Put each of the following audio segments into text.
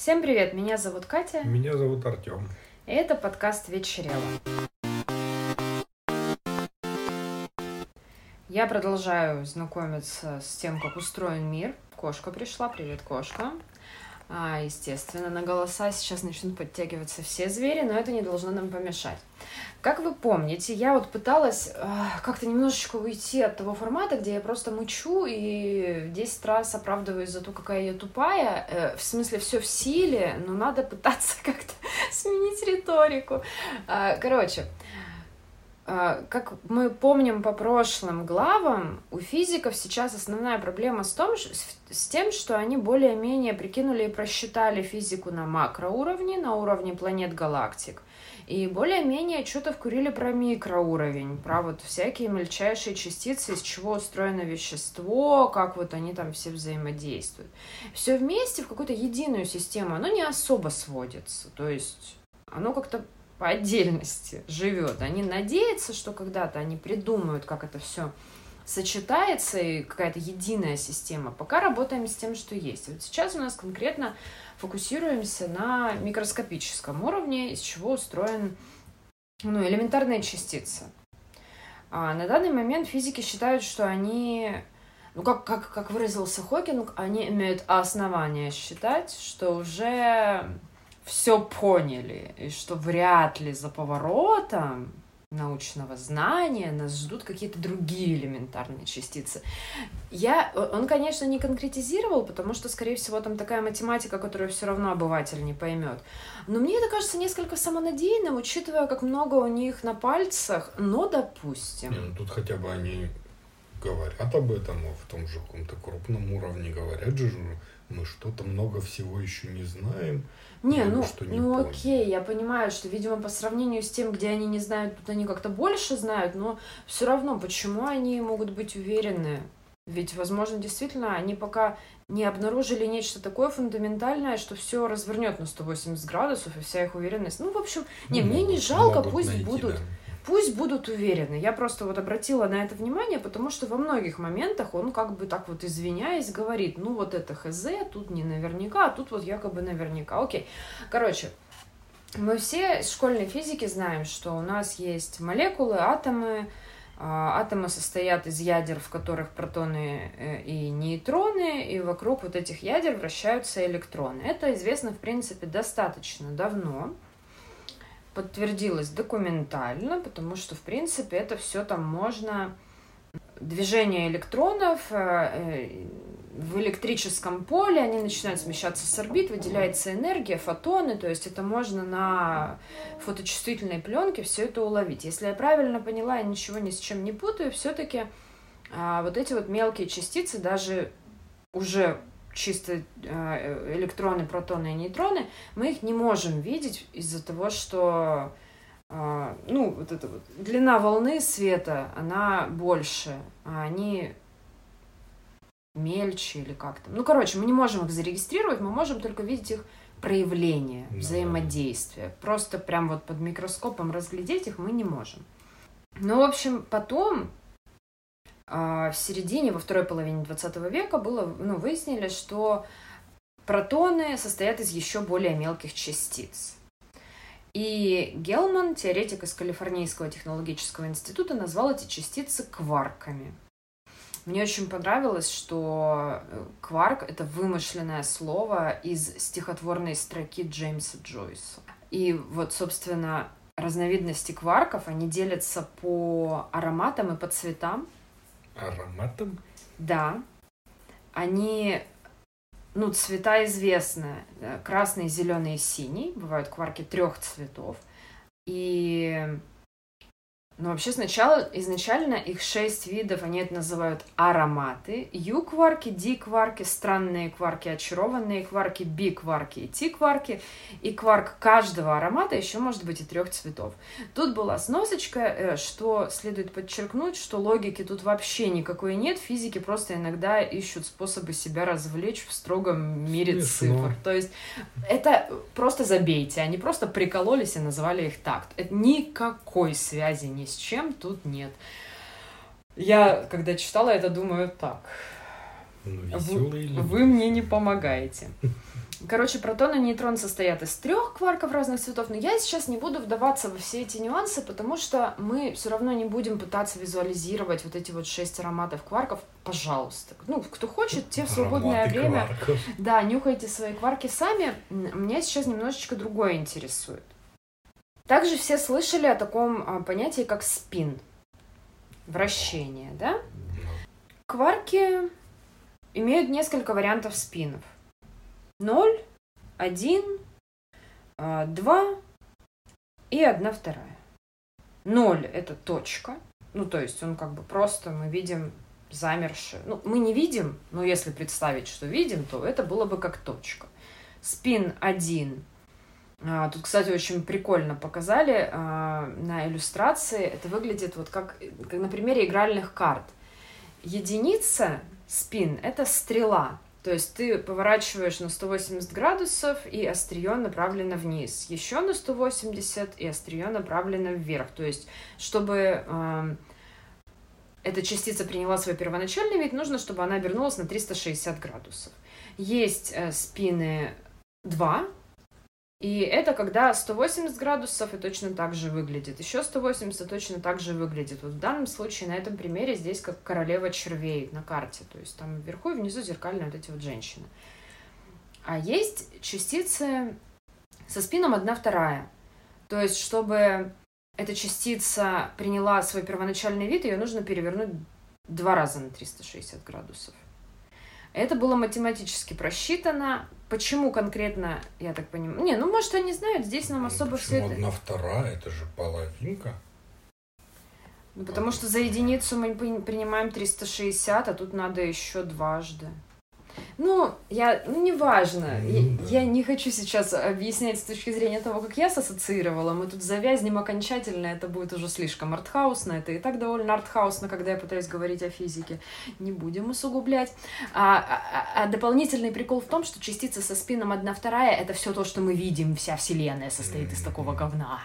Всем привет, меня зовут Катя. Меня зовут Артем. И это подкаст «Вечерело». Я продолжаю знакомиться с тем, как устроен мир. Кошка пришла. Привет, кошка. А, естественно, на голоса сейчас начнут подтягиваться все звери, но это не должно нам помешать. Как вы помните, я вот пыталась э, как-то немножечко уйти от того формата, где я просто мучу и 10 раз оправдываюсь за то, какая я тупая. Э, в смысле, все в силе, но надо пытаться как-то сменить риторику. Э, короче, а, как мы помним по прошлым главам, у физиков сейчас основная проблема с, том, с тем, что они более-менее прикинули и просчитали физику на макроуровне, на уровне планет галактик. И более-менее что-то вкурили про микроуровень, про вот всякие мельчайшие частицы, из чего устроено вещество, как вот они там все взаимодействуют. Все вместе в какую-то единую систему, оно не особо сводится. То есть оно как-то по отдельности живет. Они надеются, что когда-то они придумают, как это все сочетается и какая-то единая система. Пока работаем с тем, что есть. Вот сейчас у нас конкретно фокусируемся на микроскопическом уровне, из чего устроен ну, элементарные частицы. А на данный момент физики считают, что они, ну как, как, как выразился Хокинг, они имеют основания считать, что уже все поняли, и что вряд ли за поворотом научного знания нас ждут какие-то другие элементарные частицы. Я, он, конечно, не конкретизировал, потому что, скорее всего, там такая математика, которую все равно обыватель не поймет. Но мне это кажется несколько самонадеянным, учитывая, как много у них на пальцах, но допустим. Не, ну тут хотя бы они говорят об этом, а в том же каком-то крупном уровне говорят же, мы что-то много всего еще не знаем. Не, ну, что не ну окей, я понимаю, что, видимо, по сравнению с тем, где они не знают, тут они как-то больше знают, но все равно, почему они могут быть уверены? Ведь, возможно, действительно, они пока не обнаружили нечто такое фундаментальное, что все развернет на 180 градусов, и вся их уверенность. Ну, в общем, не, ну, мне не жалко, пусть найти, будут. Да пусть будут уверены. Я просто вот обратила на это внимание, потому что во многих моментах он как бы так вот извиняясь говорит, ну вот это хз, тут не наверняка, а тут вот якобы наверняка. Окей. Короче, мы все из школьной физики знаем, что у нас есть молекулы, атомы, а, Атомы состоят из ядер, в которых протоны э, и нейтроны, и вокруг вот этих ядер вращаются электроны. Это известно, в принципе, достаточно давно подтвердилось документально, потому что, в принципе, это все там можно... Движение электронов э, э, в электрическом поле, они начинают смещаться с орбит, выделяется энергия, фотоны, то есть это можно на фоточувствительной пленке все это уловить. Если я правильно поняла и ничего ни с чем не путаю, все-таки а, вот эти вот мелкие частицы даже уже чисто э, электроны, протоны и нейтроны, мы их не можем видеть из-за того, что э, ну, вот эта вот длина волны света, она больше, а они мельче или как то Ну, короче, мы не можем их зарегистрировать, мы можем только видеть их проявление, да. взаимодействие. Просто прям вот под микроскопом разглядеть их мы не можем. Ну, в общем, потом в середине, во второй половине 20 века было, ну, выяснили, что протоны состоят из еще более мелких частиц. И Гелман, теоретик из Калифорнийского технологического института, назвал эти частицы кварками. Мне очень понравилось, что э, кварк — это вымышленное слово из стихотворной строки Джеймса Джойса. И вот, собственно, разновидности кварков, они делятся по ароматам и по цветам ароматом? Да. Они, ну, цвета известны. Красный, зеленый и синий. Бывают кварки трех цветов. И но ну, вообще сначала, изначально их шесть видов, они это называют ароматы. Ю-кварки, Ди-кварки, странные кварки, очарованные кварки, Би-кварки и Ти-кварки. И кварк каждого аромата еще может быть и трех цветов. Тут была сносочка, э, что следует подчеркнуть, что логики тут вообще никакой нет. Физики просто иногда ищут способы себя развлечь в строгом мире Смешно. цифр. То есть это просто забейте. Они просто прикололись и назвали их так. Это никакой связи не с чем тут нет. Я, когда читала это, думаю, так. Ну, вы, вы мне не помогаете. Короче, протон и нейтрон состоят из трех кварков разных цветов, но я сейчас не буду вдаваться во все эти нюансы, потому что мы все равно не будем пытаться визуализировать вот эти вот шесть ароматов кварков. Пожалуйста. Ну, кто хочет, те в свободное Ароматы время. кварков. Да, нюхайте свои кварки сами. Меня сейчас немножечко другое интересует. Также все слышали о таком а, понятии, как спин. Вращение, да? Кварки имеют несколько вариантов спинов. 0, 1, 2 и 1 вторая. 0 – это точка. Ну, то есть он как бы просто мы видим замершие. Ну, мы не видим, но если представить, что видим, то это было бы как точка. Спин 1. А, Тут, кстати, очень прикольно показали а, на иллюстрации. Это выглядит вот как, как на примере игральных карт. Единица спин – это стрела. То есть ты поворачиваешь на 180 градусов, и острие направлено вниз. Еще на 180, и острие направлено вверх. То есть, чтобы эм, эта частица приняла свой первоначальный вид, нужно, чтобы она обернулась на 360 градусов. Есть э, спины 2, и это когда 180 градусов и точно так же выглядит. Еще 180 точно так же выглядит. Вот в данном случае на этом примере здесь как королева червей на карте. То есть там вверху и внизу зеркальные вот эти вот женщины. А есть частицы со спином одна вторая. То есть, чтобы эта частица приняла свой первоначальный вид, ее нужно перевернуть два раза на 360 градусов. Это было математически просчитано. Почему конкретно, я так понимаю? Не, ну может они знают, здесь нам особо все это... одна вторая? Это же половинка. Ну, потому что за единицу мы при- принимаем 360, а тут надо еще дважды. Ну, я, ну, неважно. Ну, Я, я не хочу сейчас объяснять с точки зрения того, как я ассоциировала. Мы тут завязнем окончательно, это будет уже слишком артхаусно. Это и так довольно артхаусно, когда я пытаюсь говорить о физике. Не будем усугублять. А, а- а дополнительный прикол в том, что частица со спином 1 вторая это все то, что мы видим. Вся Вселенная состоит из такого говна.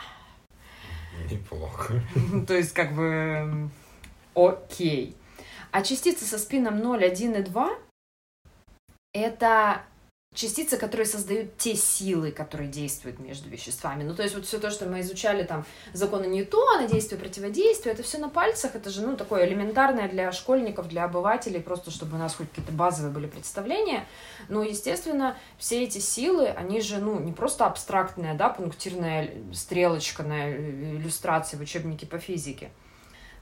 Неплохо. То есть, как бы, окей. А частицы со спином 0, 1 и 2 это частицы, которые создают те силы, которые действуют между веществами. Ну, то есть, вот все то, что мы изучали, там, законы Ньютона, действие, противодействие, это все на пальцах, это же, ну, такое элементарное для школьников, для обывателей, просто чтобы у нас хоть какие-то базовые были представления. Но, естественно, все эти силы, они же, ну, не просто абстрактная, да, пунктирная стрелочка на иллюстрации в учебнике по физике.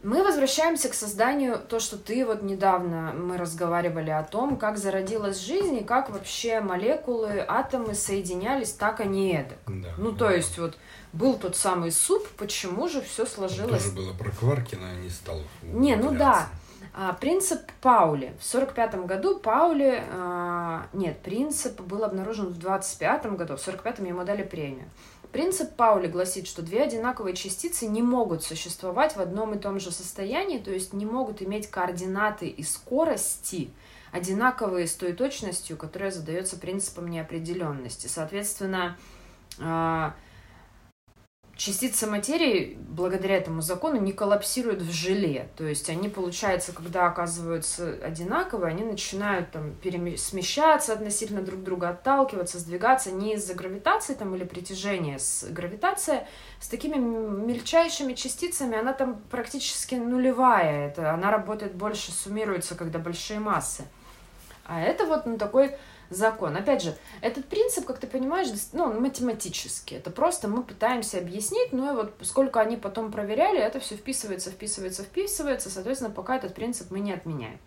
Мы возвращаемся к созданию, то, что ты вот недавно, мы разговаривали о том, как зародилась жизнь и как вообще молекулы, атомы соединялись так, а не эдак. Да. Ну, то есть вот был тот самый суп, почему же все сложилось Тоже было про Кварки, но я не стал. Не, ну углубляться. А, принцип Паули. В 45 году Паули... а, нет, принцип был обнаружен в 25 году. В 45-м ему дали премию. Принцип Паули гласит, что две одинаковые частицы не могут существовать в одном и том же состоянии, то есть не могут иметь координаты и скорости, одинаковые с той точностью, которая задается принципом неопределенности. Соответственно, частицы материи благодаря этому закону не коллапсируют в желе. То есть они, получается, когда оказываются одинаковые, они начинают там смещаться относительно друг друга, отталкиваться, сдвигаться не из-за гравитации там, или притяжения. С гравитация с такими мельчайшими частицами, она там практически нулевая. Это, она работает больше, суммируется, когда большие массы. А это вот ну, такой закон. Опять же, этот принцип, как ты понимаешь, ну, он математический. Это просто мы пытаемся объяснить, ну и вот сколько они потом проверяли, это все вписывается, вписывается, вписывается, соответственно, пока этот принцип мы не отменяем.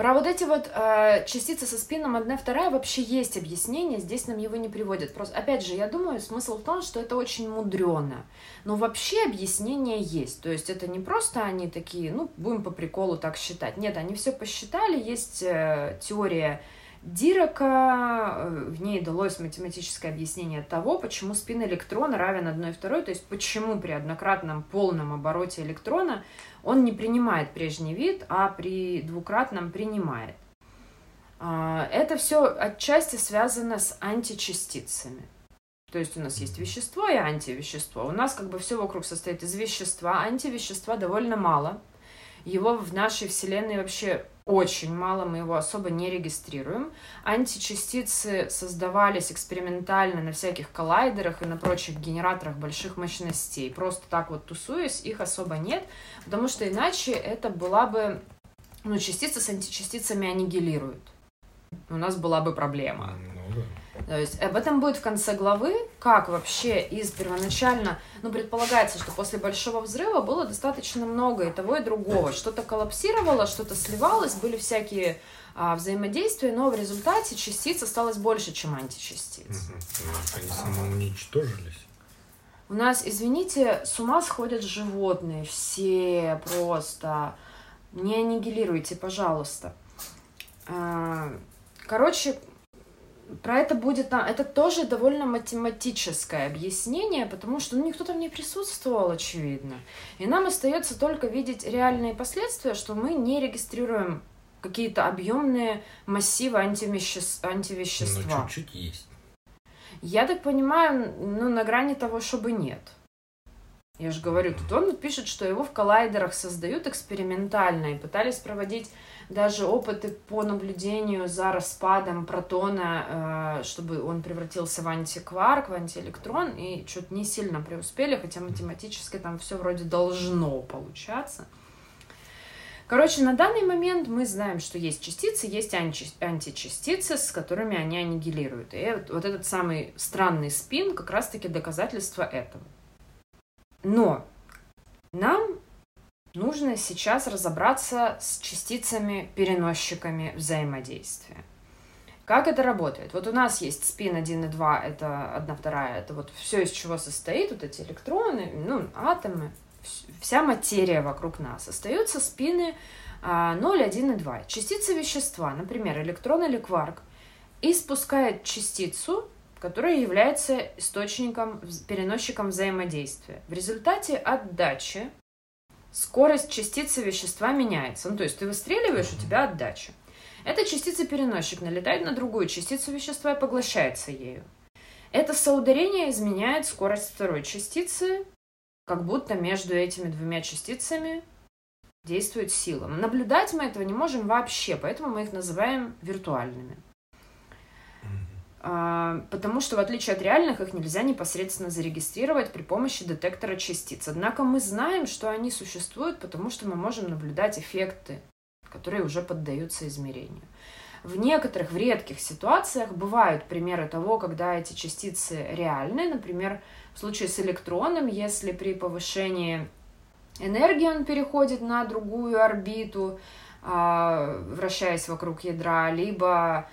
Про вот эти вот э, частицы со спином одна вторая вообще есть объяснение, здесь нам его не приводят. Просто, опять же, я думаю, смысл в том, что это очень мудрено. Но вообще объяснение есть. То есть это не просто они такие, ну, будем по приколу так считать. Нет, они все посчитали, есть э, теория Дирака, э, в ней далось математическое объяснение того, почему спин электрона равен 1 и 2, то есть почему при однократном полном обороте электрона он не принимает прежний вид, а при двукратном принимает. А, Это все отчасти связано с античастицами. То есть у нас есть вещество и антивещество. У нас как бы все вокруг состоит из вещества. Антивещества довольно мало. Его в нашей Вселенной вообще очень мало, мы его особо не регистрируем. Античастицы создавались экспериментально на всяких коллайдерах и на прочих генераторах больших мощностей. Просто так вот тусуясь, их особо нет, потому что иначе это была бы... Ну, частицы с античастицами аннигилируют. У нас была бы проблема. Ну, да. То есть об этом будет в конце главы, как вообще из первоначально, ну, предполагается, что после большого взрыва было достаточно много и того, и другого. Что-то коллапсировало, что-то сливалось, были всякие а, взаимодействия, но в результате частиц осталось больше, чем античастиц. Ну, Они самоуничтожились. У нас, извините, с ума сходят животные, все просто. Не аннигилируйте, пожалуйста. А, Короче, про это будет там, это тоже довольно математическое объяснение, потому что ну, никто там не присутствовал, очевидно. И нам остается только видеть реальные последствия, что мы не регистрируем какие-то объемные массивы антивещес- Но антивещества. чуть-чуть есть. Я так понимаю, ну, на грани того, чтобы нет. Я же говорю, тут он пишет, что его в коллайдерах создают экспериментально и пытались проводить даже опыты по наблюдению за распадом протона, э, чтобы он превратился в антикварк, в антиэлектрон, и что-то не сильно преуспели, хотя математически там все вроде должно получаться. Короче, на данный момент мы знаем, что есть частицы, есть анти- античастицы, с которыми они аннигилируют. И вот- вот этот самый странный спин как раз-таки доказательство этого. Но нам нужно сейчас разобраться с частицами-переносчиками взаимодействия. Как это работает? Вот у нас есть спин 1 и 2, это 1 вторая, это вот все, из чего состоит, вот эти электроны, ну, атомы, вс- вся материя вокруг нас. Остаются спины а, 0, 1 и 2. Частица вещества, например, электрон или кварк, испускает частицу, которая является источником, переносчиком взаимодействия. В результате отдачи скорость частицы вещества меняется. Ну, то есть ты выстреливаешь, у тебя отдача. Эта частица-переносчик налетает на другую частицу вещества и поглощается ею. Это соударение изменяет скорость второй частицы, как будто между этими двумя частицами действует сила. Наблюдать мы этого не можем вообще, поэтому мы их называем виртуальными. А, Потому что, в отличие от реальных, их нельзя непосредственно зарегистрировать при помощи детектора частиц. Однако мы знаем, что они существуют, потому что мы можем наблюдать эффекты, которые уже поддаются измерению. В некоторых, в редких ситуациях бывают примеры того, когда эти частицы реальны. Например, в случае с электроном, если при повышении энергии он переходит на другую орбиту, а, вращаясь вокруг ядра, либо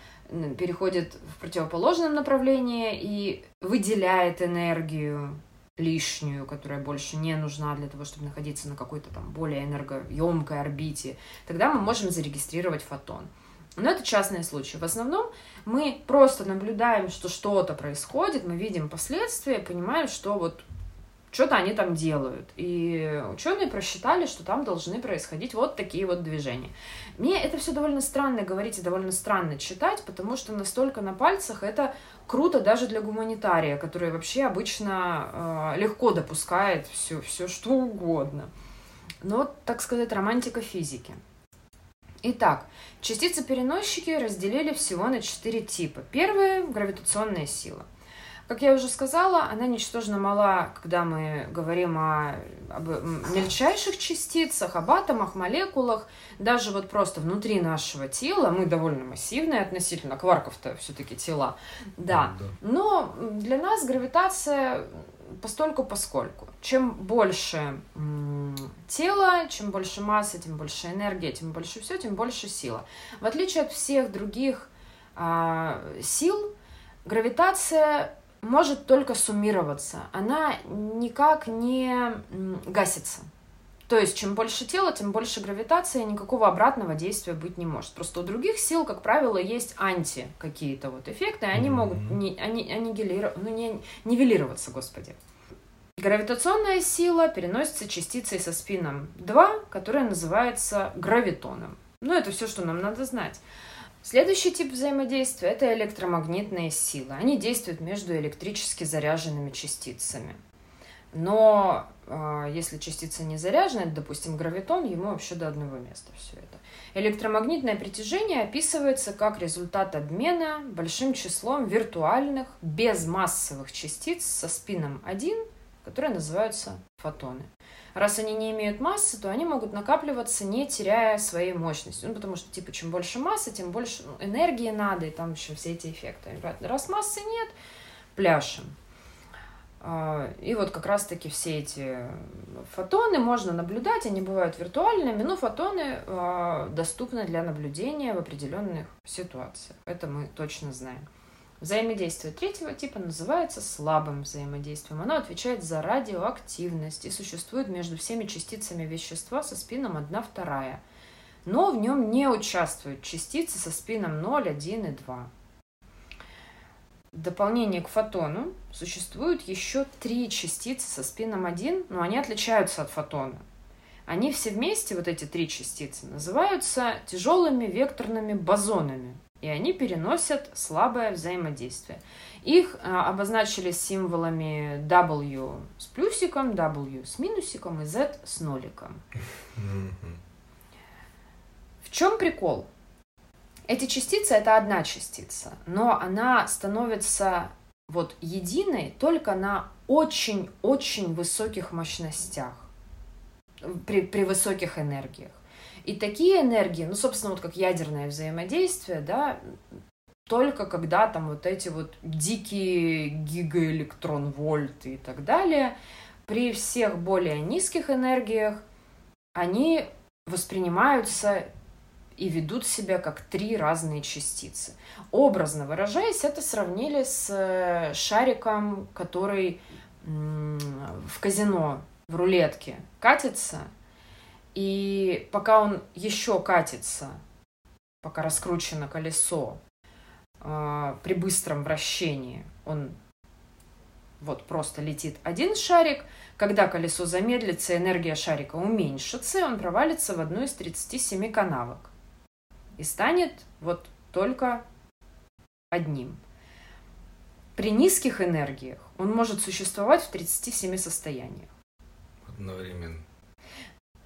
переходит в противоположном направлении и выделяет энергию лишнюю, которая больше не нужна для того, чтобы находиться на какой-то там более энергоемкой орбите, тогда мы можем зарегистрировать фотон. Но это частные случаи. В основном мы просто наблюдаем, что что-то происходит, мы видим последствия, понимаем, что вот что-то они там делают. И ученые просчитали, что там должны происходить вот такие вот движения. Мне это все довольно странно говорить и довольно странно читать, потому что настолько на пальцах это круто даже для гуманитария, который вообще обычно э, легко допускает все, все что угодно. Но, так сказать, романтика физики. Итак, частицы-переносчики разделили всего на четыре типа. Первая – гравитационная сила. Как я уже сказала, она ничтожно мала, когда мы говорим о, об мельчайших частицах, об атомах, молекулах. Даже вот просто внутри нашего тела, мы довольно массивные относительно, кварков-то все-таки тела, да. Но для нас гравитация постольку поскольку. Чем больше тела, чем больше массы, тем больше энергии, тем больше все, тем больше сила. В отличие от всех других а, сил, гравитация может только суммироваться. Она никак не гасится. То есть, чем больше тела, тем больше гравитация, никакого обратного действия быть не может. Просто у других сил, как правило, есть анти какие-то вот эффекты, и они Мгм. могут не, они, аннигилиро- ну, не, нивелироваться, господи. Гравитационная сила переносится частицей со спином 2, которая называется гравитоном. Ну, это все, что нам надо знать. Следующий тип взаимодействия – это электромагнитные силы. Они действуют между электрически заряженными частицами. Но э, если частица не заряжена, допустим, гравитон, ему вообще до одного места все это. Электромагнитное притяжение описывается как результат обмена большим числом виртуальных безмассовых частиц со спином 1, которые называются фотоны. Раз они не имеют массы, то они могут накапливаться, не теряя своей мощности. Ну, потому что, типа, чем больше массы, тем больше ну, энергии надо, и там еще все эти эффекты. Раз массы нет, пляшем. А, и вот как раз-таки все эти фотоны можно наблюдать, они бывают виртуальными, но фотоны а, доступны для наблюдения в определенных ситуациях. Это мы точно знаем. Взаимодействие третьего типа называется слабым взаимодействием. Оно отвечает за радиоактивность и существует между всеми частицами вещества со спином 1 вторая. Но в нем не участвуют частицы со спином 0, 1 и 2. В дополнение к фотону существуют еще три частицы со спином 1, но они отличаются от фотона. Они все вместе, вот эти три частицы, называются тяжелыми векторными бозонами – и они переносят слабое взаимодействие. Их а, обозначили символами W с плюсиком, W с минусиком и Z с ноликом. В чем прикол? Эти частицы это одна частица, но она становится вот единой только на очень-очень высоких мощностях, при, при высоких энергиях. И такие энергии, ну, собственно, вот как ядерное взаимодействие, да, только когда там вот эти вот дикие гигаэлектрон-вольты и так далее, при всех более низких энергиях они воспринимаются и ведут себя как три разные частицы. Образно выражаясь, это сравнили с э, шариком, который в казино, в рулетке катится – и пока он еще катится, пока раскручено колесо, э, при быстром вращении он вот просто летит один шарик. Когда колесо замедлится, энергия шарика уменьшится, и он провалится в одну из 37 канавок. И станет вот только одним. При низких энергиях он может существовать в 37 состояниях. Одновременно.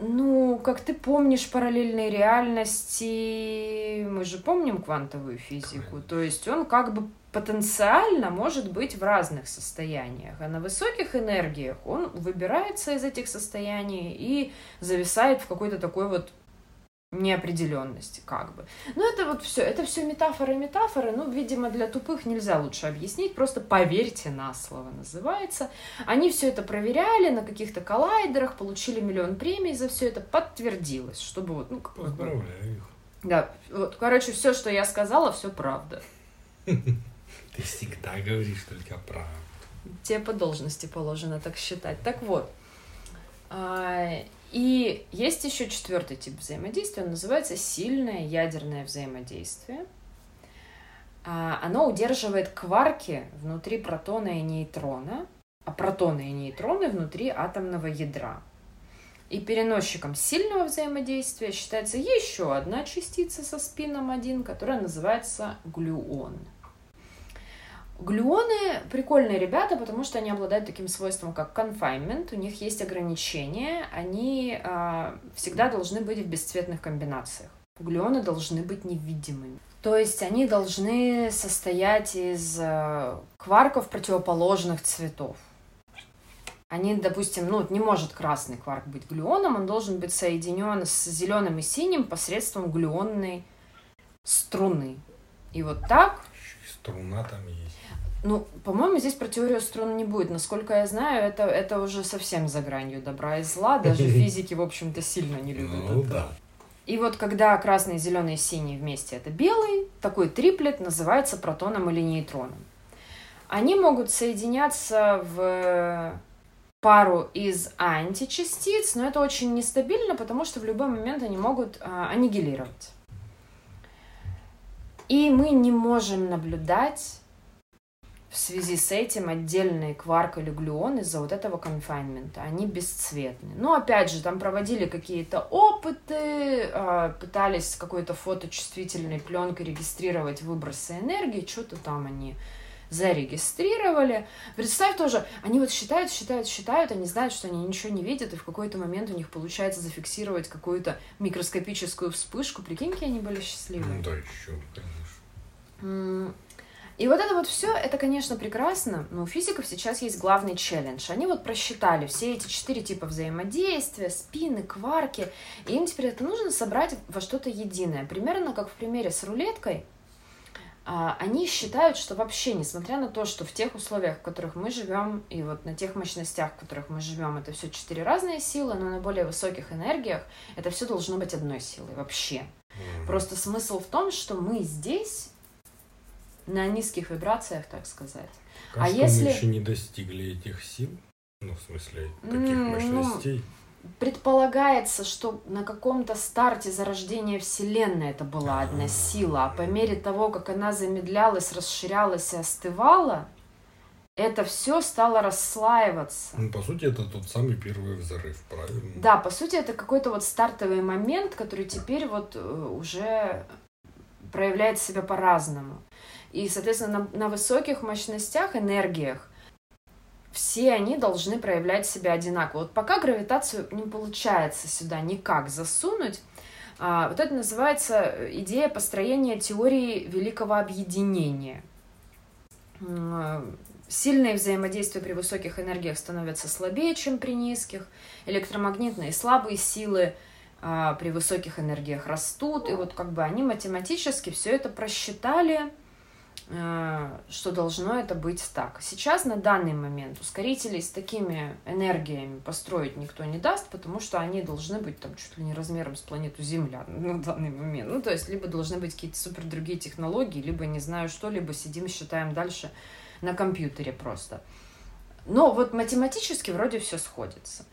Ну, как ты помнишь параллельные реальности, мы же помним квантовую физику, то есть он как бы потенциально может быть в разных состояниях, а на высоких энергиях он выбирается из этих состояний и зависает в какой-то такой вот неопределенности, как бы. Ну, это вот все, это все метафоры, метафоры, ну, видимо, для тупых нельзя лучше объяснить, просто поверьте на слово называется. Они все это проверяли на каких-то коллайдерах, получили миллион премий за все это, подтвердилось, чтобы вот, ну, Поздравляю их. Да, вот, короче, все, что я сказала, все правда. Ты всегда говоришь только правду. Тебе по должности положено так считать. Так вот, а, и есть еще четвертый тип взаимодействия, он называется сильное ядерное взаимодействие. А, оно удерживает кварки внутри протона и нейтрона, а протоны и нейтроны внутри атомного ядра. И переносчиком сильного взаимодействия считается еще одна частица со спином 1, которая называется глюон. Глюоны прикольные ребята, потому что они обладают таким свойством, как confinement. У них есть ограничения. Они э, всегда должны быть в бесцветных комбинациях. Глюоны должны быть невидимыми. То есть они должны состоять из э, кварков противоположных цветов. Они, допустим, ну, не может красный кварк быть глюоном, он должен быть соединен с зеленым и синим посредством глюонной струны. И вот так... Струна там есть. Ну, по-моему, здесь про теорию струн не будет. Насколько я знаю, это, это уже совсем за гранью добра и зла. Даже физики, в общем-то, сильно не любят ну, это. Да. И вот когда красный, зеленый и синий вместе это белый, такой триплет называется протоном или нейтроном. Они могут соединяться в пару из античастиц, но это очень нестабильно, потому что в любой момент они могут а, аннигилировать. И мы не можем наблюдать в связи с этим отдельные кварк или глюон из-за вот этого конфайнмента. Они бесцветны. Но опять же, там проводили какие-то опыты, а, пытались с какой-то фоточувствительной пленкой регистрировать выбросы энергии, что-то там они зарегистрировали. Представь тоже, они вот считают, считают, считают, они знают, что они ничего не видят, и в какой-то момент у них получается зафиксировать какую-то микроскопическую вспышку. Прикинь, какие они были счастливые. Ну да, еще, конечно. И вот это вот все, это, конечно, прекрасно, но у физиков сейчас есть главный челлендж. Они вот просчитали все эти четыре типа взаимодействия, спины, кварки, и им теперь это нужно собрать во что-то единое. Примерно как в примере с рулеткой, а, они считают, что вообще, несмотря на то, что в тех условиях, в которых мы живем, и вот на тех мощностях, в которых мы живем, это все четыре разные силы, но на более высоких энергиях это все должно быть одной силой вообще. Просто смысл в том, что мы здесь на низких вибрациях, так сказать. Как а если... мы еще не достигли этих сил? Ну, в смысле, таких ну, мощностей? Предполагается, что на каком-то старте зарождения Вселенной это была одна сила, а по мере того, как она замедлялась, расширялась и остывала, это все стало расслаиваться. Ну, по сути, это тот самый первый взрыв, правильно? Да, по сути, это какой-то вот стартовый момент, который теперь вот э, уже проявляет себя по-разному. И, соответственно, на, на высоких мощностях, энергиях, все они должны проявлять себя одинаково. Вот пока гравитацию не получается сюда никак засунуть, а, вот это называется идея построения теории великого объединения. Сильные взаимодействия при высоких энергиях становятся слабее, чем при низких. Электромагнитные слабые силы а, при высоких энергиях растут. И вот как бы они математически все это просчитали Э, что должно это быть так. Сейчас на данный момент ускорителей с такими энергиями построить никто не даст, потому что они должны быть там чуть ли не размером с планету Земля на данный момент. Ну, то есть, либо должны быть какие-то супер другие технологии, либо не знаю что, либо сидим, считаем дальше на компьютере просто. Но вот математически вроде все сходится.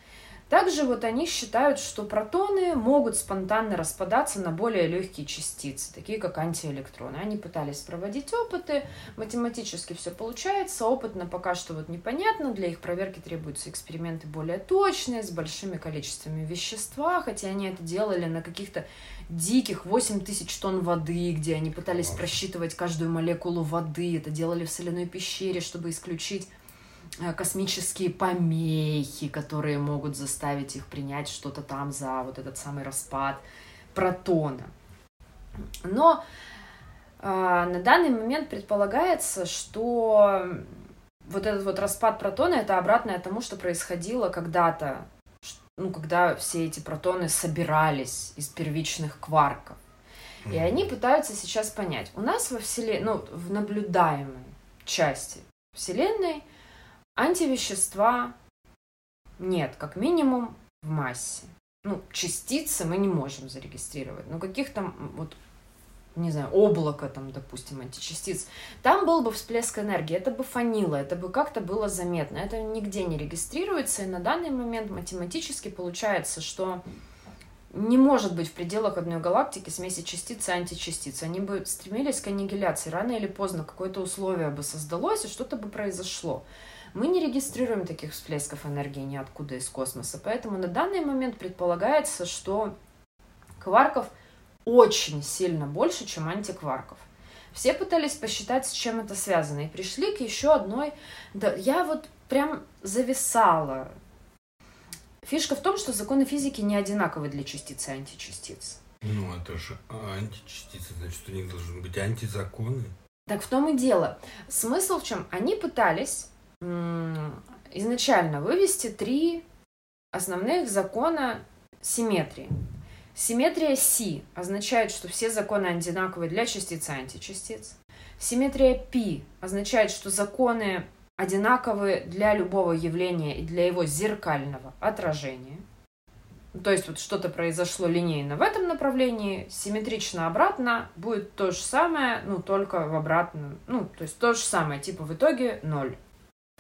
Также вот они считают, что протоны могут спонтанно распадаться на более легкие частицы, такие как антиэлектроны. Они пытались проводить опыты, математически все получается, опытно пока что вот непонятно, для их проверки требуются эксперименты более точные, с большими количествами вещества, хотя они это делали на каких-то диких 8 тысяч тонн воды, где они пытались просчитывать каждую молекулу воды, это делали в соляной пещере, чтобы исключить космические помехи, которые могут заставить их принять что-то там за вот этот самый распад протона. Но э, на данный момент предполагается, что вот этот вот распад протона это обратное тому, что происходило когда-то, ну, когда все эти протоны собирались из первичных кварков. И они пытаются сейчас понять, у нас во Вселенной, ну, в наблюдаемой части Вселенной – Антивещества нет, как минимум в массе. Ну, частицы мы не можем зарегистрировать, но каких там вот не знаю, облако там, допустим, античастиц, там был бы всплеск энергии, это бы фанило, это бы как-то было заметно. Это нигде не регистрируется, и на данный момент математически получается, что не может быть в пределах одной галактики смеси частиц и античастиц. Они бы стремились к аннигиляции. Рано или поздно какое-то условие бы создалось, и что-то бы произошло. Мы не регистрируем таких всплесков энергии ниоткуда из космоса, поэтому на данный момент предполагается, что кварков очень сильно больше, чем антикварков. Все пытались посчитать, с чем это связано, и пришли к еще одной... Да, я вот прям зависала. Фишка в том, что законы физики не одинаковы для частиц и античастиц. Ну, это же античастицы, значит, у них должны быть антизаконы. Так в том и дело. Смысл в чем? Они пытались изначально вывести три основных закона симметрии. Симметрия Си означает, что все законы одинаковые для частиц и античастиц. Симметрия Пи означает, что законы одинаковые для любого явления и для его зеркального отражения. То есть вот что-то произошло линейно в этом направлении, симметрично обратно будет то же самое, ну только в обратном, ну то есть то же самое, типа в итоге ноль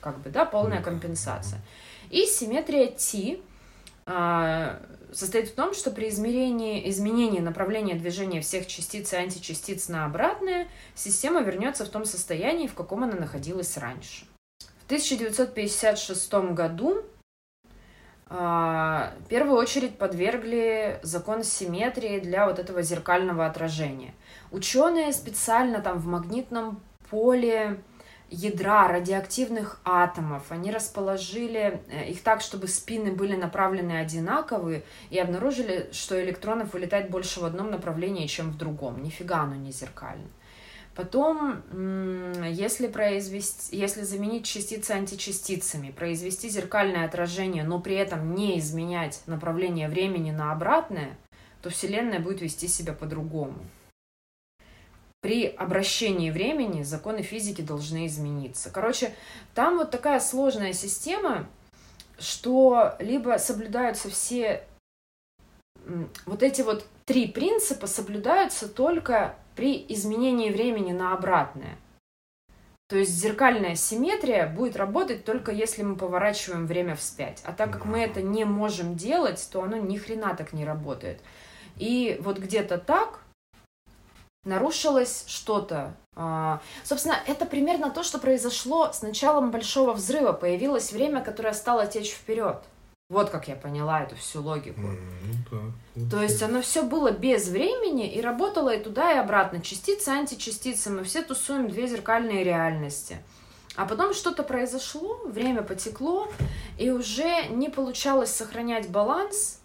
как бы, да, полная компенсация. И симметрия T а, состоит в том, что при измерении, изменении направления движения всех частиц и античастиц на обратное, система вернется в том состоянии, в каком она находилась раньше. В 1956 году а, в первую очередь подвергли закон симметрии для вот этого зеркального отражения. Ученые специально там в магнитном поле ядра радиоактивных атомов. Они расположили э, их так, чтобы спины были направлены одинаковые, и обнаружили, что электронов вылетает больше в одном направлении, чем в другом. Нифига оно не зеркально. Потом, если, произвести, если заменить частицы античастицами, произвести зеркальное отражение, но при этом не изменять направление времени на обратное, то Вселенная будет вести себя по-другому. При обращении времени законы физики должны измениться. Короче, там вот такая сложная система, что либо соблюдаются все вот эти вот три принципа соблюдаются только при изменении времени на обратное. То есть зеркальная симметрия будет работать только если мы поворачиваем время вспять. А так как мы это не можем делать, то оно ни хрена так не работает. И вот где-то так нарушилось что-то. А, собственно, это примерно то, что произошло с началом Большого Взрыва. Появилось время, которое стало течь вперед. Вот как я поняла эту всю логику. Mm, да, То есть оно все было без времени и работало и туда, и обратно. Частицы, античастицы. Мы все тусуем две зеркальные реальности. А потом что-то произошло, время потекло, и уже не получалось сохранять баланс,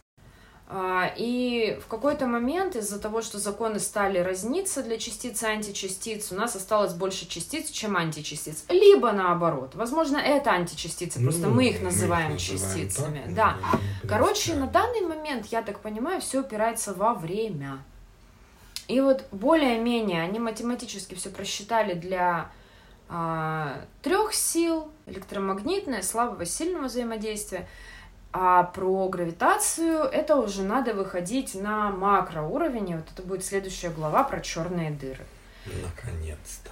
и в какой-то момент из-за того, что законы стали разниться для частиц и античастиц, у нас осталось больше частиц, чем античастиц. Либо наоборот. Возможно, это античастицы, ну, просто мы их называем мы их частицами. Так, да. Ну, Короче, на данный момент, я так понимаю, все упирается во время. И вот более-менее они математически все просчитали для а, трех сил, электромагнитное, слабого, сильного взаимодействия. А про гравитацию это уже надо выходить на макроуровень. И вот это будет следующая глава про черные дыры. Наконец-то.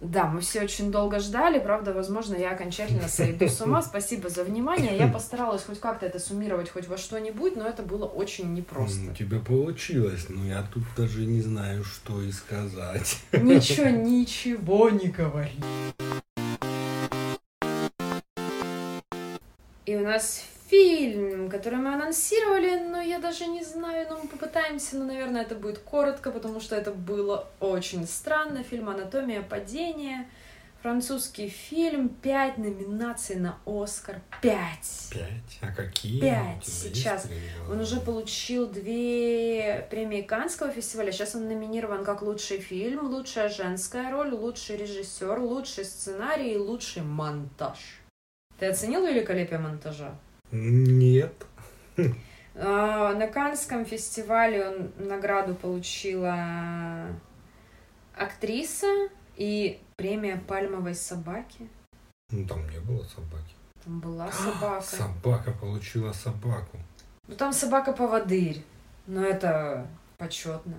Да, мы все очень долго ждали, правда, возможно, я окончательно сойду с ума. Спасибо за внимание. Я постаралась хоть как-то это суммировать хоть во что-нибудь, но это было очень непросто. У тебя получилось, но я тут даже не знаю, что и сказать. Ничего, ничего не говори. И у нас фильм, который мы анонсировали, но я даже не знаю, но мы попытаемся, но, наверное, это будет коротко, потому что это было очень странно. Фильм «Анатомия падения», французский фильм, пять номинаций на Оскар, пять. Пять? А какие? Пять. Сейчас. Он уже получил две премии Каннского фестиваля. Сейчас он номинирован как лучший фильм, лучшая женская роль, лучший режиссер, лучший сценарий и лучший монтаж. Ты оценил великолепие монтажа? Нет. А, на Канском фестивале он награду получила актриса и премия пальмовой собаки. Ну там не было собаки. Там была собака. Собака получила собаку. Ну там собака-поводырь. Но это почетно.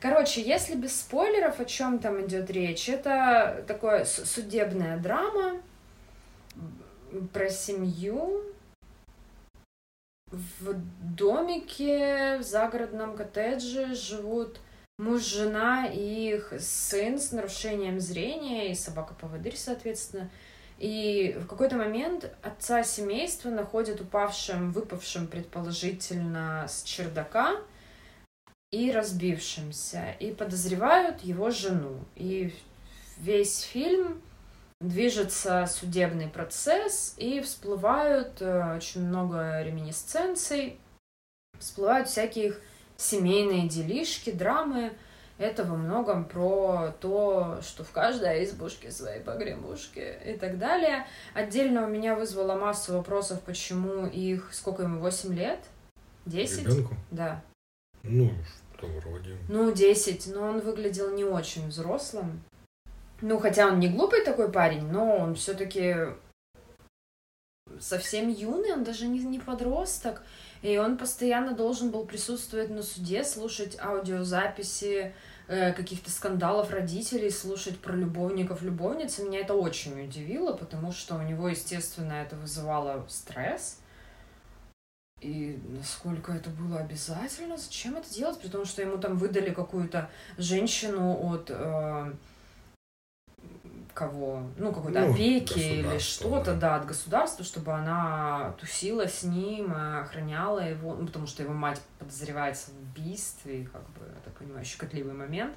Короче, если без спойлеров, о чем там идет речь, это такое судебная драма про семью, в домике, в загородном коттедже живут муж, жена и их сын с нарушением зрения и собака-поводырь, соответственно. И в какой-то момент отца семейства находят упавшим, выпавшим, предположительно, с чердака и разбившимся. И подозревают его жену. И весь фильм движется судебный процесс, и всплывают э, очень много реминисценций, всплывают всякие семейные делишки, драмы. Это во многом про то, что в каждой избушке свои погребушки и так далее. Отдельно у меня вызвало массу вопросов, почему их... Сколько ему? 8 лет? 10? Ребенку? Да. Ну, что вроде. Ну, 10, но он выглядел не очень взрослым. Ну, хотя он не глупый такой парень, но он все-таки совсем юный, он даже не, не подросток. И он постоянно должен был присутствовать на суде, слушать аудиозаписи э, каких-то скандалов родителей, слушать про любовников, любовниц. И меня это очень удивило, потому что у него, естественно, это вызывало стресс. И насколько это было обязательно, зачем это делать, при том, что ему там выдали какую-то женщину от... Э, кого, ну, какой-то ну, опеки или что-то, да. да, от государства, чтобы она тусила с ним, охраняла его, ну, потому что его мать подозревается в убийстве, как бы, я так понимаю, щекотливый момент.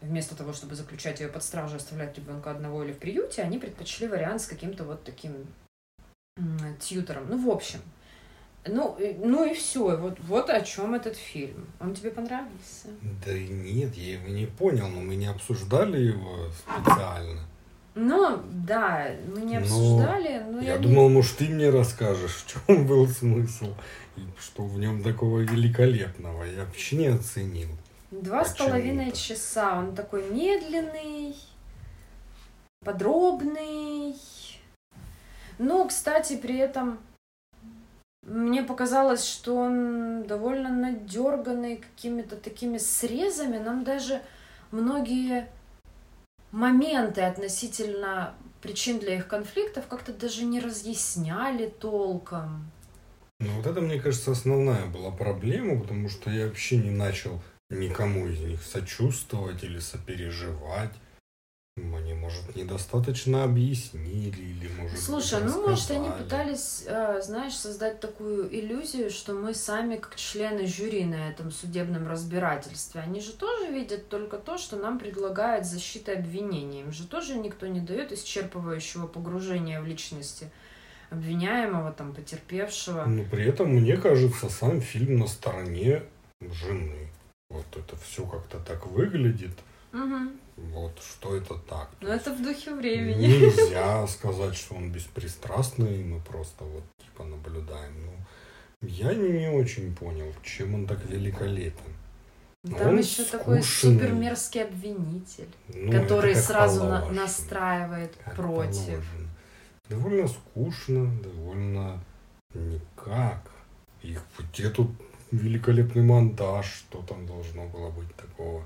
вместо того, чтобы заключать ее под стражу оставлять ребенка одного или в приюте, они предпочли вариант с каким-то вот таким тьютером. Ну, в общем. Ну, ну и все. Вот, вот о чем этот фильм. Он тебе понравился? Да нет, я его не понял, но мы не обсуждали его специально. Ну, да, мы не обсуждали, но, но я, я думал, может, ты мне расскажешь, в чем был смысл, и что в нем такого великолепного. Я вообще не оценил. Два с половиной часа. Он такой медленный, подробный. Ну, кстати, при этом мне показалось, что он довольно надерганный какими-то такими срезами. Нам даже многие моменты относительно причин для их конфликтов как-то даже не разъясняли толком. Ну вот это, мне кажется, основная была проблема, потому что я вообще не начал никому из них сочувствовать или сопереживать. Мне, может, недостаточно объяснили или, может Слушай, ну, может, они пытались, э, знаешь, создать такую иллюзию, что мы сами, как члены жюри на этом судебном разбирательстве, они же тоже видят только то, что нам предлагает защита обвинения. Им же тоже никто не дает исчерпывающего погружения в личности обвиняемого, там, потерпевшего. Но при этом, мне кажется, сам фильм на стороне жены. Вот это все как-то так выглядит. Угу. Вот что это так. Ну это в духе времени. Нельзя сказать, что он беспристрастный, мы просто вот типа наблюдаем. Ну, я не очень понял, чем он так великолепен. Там он еще скучный. такой супермерзкий обвинитель, ну, который сразу на, настраивает как против. Положено. Довольно скучно, довольно никак. И где тут великолепный монтаж, что там должно было быть такого.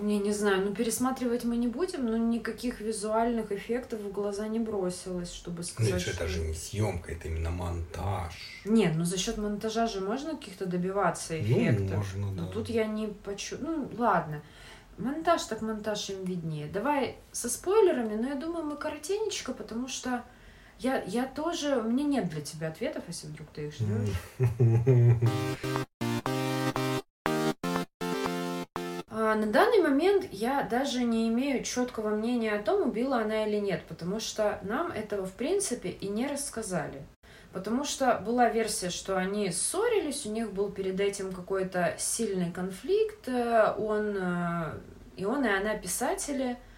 Не, не знаю, ну пересматривать мы не будем, но никаких визуальных эффектов в глаза не бросилось, чтобы сказать. Нет, что это же не съемка, это именно монтаж. Нет, ну за счет монтажа же можно каких-то добиваться ну, эффектов. Ну, можно, да. Но тут я не почу. Ну, ладно. Монтаж так монтаж им виднее. Давай со спойлерами, но я думаю, мы коротенечко, потому что я, я тоже... У меня нет для тебя ответов, если вдруг ты их ждешь. на данный момент я даже не имею четкого мнения о том, убила она или нет, потому что нам этого, в принципе, и не рассказали. Потому что была версия, что они ссорились, у них был перед этим какой-то сильный конфликт, э, он, э, и он, и она писатели – а,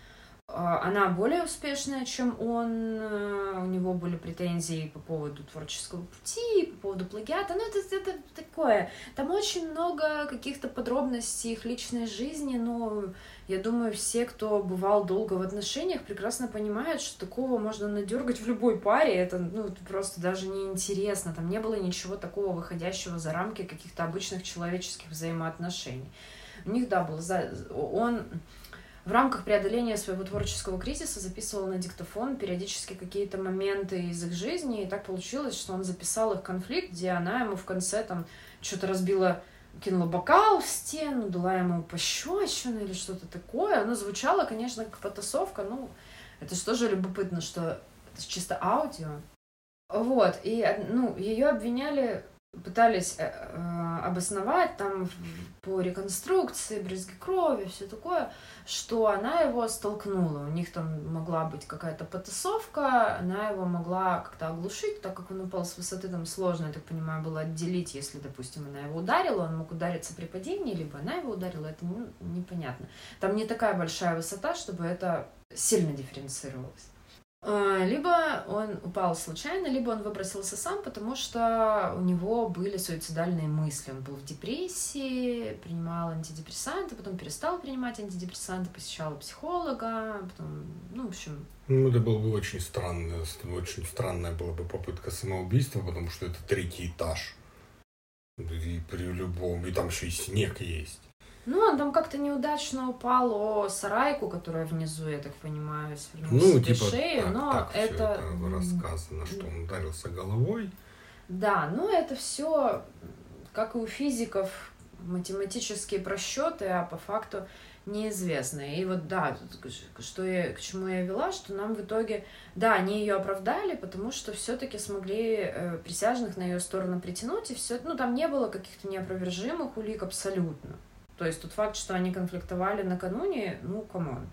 она более успешная, чем он. Э, у него были претензии по поводу творческого пути, по поводу плагиата. Ну, это, это такое. Там очень много каких-то подробностей их личной жизни, но я думаю, все, кто бывал долго в отношениях, прекрасно понимают, что такого можно надергать в любой паре. Это ну, просто даже неинтересно. Там не было ничего такого, выходящего за рамки каких-то обычных человеческих взаимоотношений. У них, да, был... За... Он в рамках преодоления своего творческого кризиса записывал на диктофон периодически какие-то моменты из их жизни, и так получилось, что он записал их конфликт, где она ему в конце там что-то разбила кинула бокал в стену, дала ему пощечину или что-то такое. Оно звучало, конечно, как потасовка, ну, это же тоже любопытно, что это чисто аудио. Вот, и, ну, ее обвиняли пытались э, э, обосновать там по реконструкции, брызги крови, все такое, что она его столкнула. У них там могла быть какая-то потасовка, она его могла как-то оглушить, так как он упал с высоты, там сложно, я так понимаю, было отделить, если, допустим, она его ударила, он мог удариться при падении, либо она его ударила, это непонятно. Там не такая большая высота, чтобы это сильно дифференцировалось. А, либо он упал случайно, либо он выбросился сам, потому что у него были суицидальные мысли. Он был в депрессии, принимал антидепрессанты, потом перестал принимать антидепрессанты, посещал психолога, потом, ну, в общем... Ну, это было бы очень странно, очень странная была бы попытка самоубийства, потому что это третий этаж. И при любом, и там еще и снег есть. Ну, он там как-то неудачно упал о сарайку, которая внизу, я так понимаю, свернул ну, себе типа, шею, так, но так это... это рассказано, что он ударился головой. Да, но это все, как и у физиков, математические просчеты, а по факту неизвестные. И вот да, что я, к чему я вела, что нам в итоге, да, они ее оправдали, потому что все-таки смогли э, присяжных на ее сторону притянуть, и все, ну там не было каких-то неопровержимых улик абсолютно. То есть тот факт, что они конфликтовали накануне, ну, come on.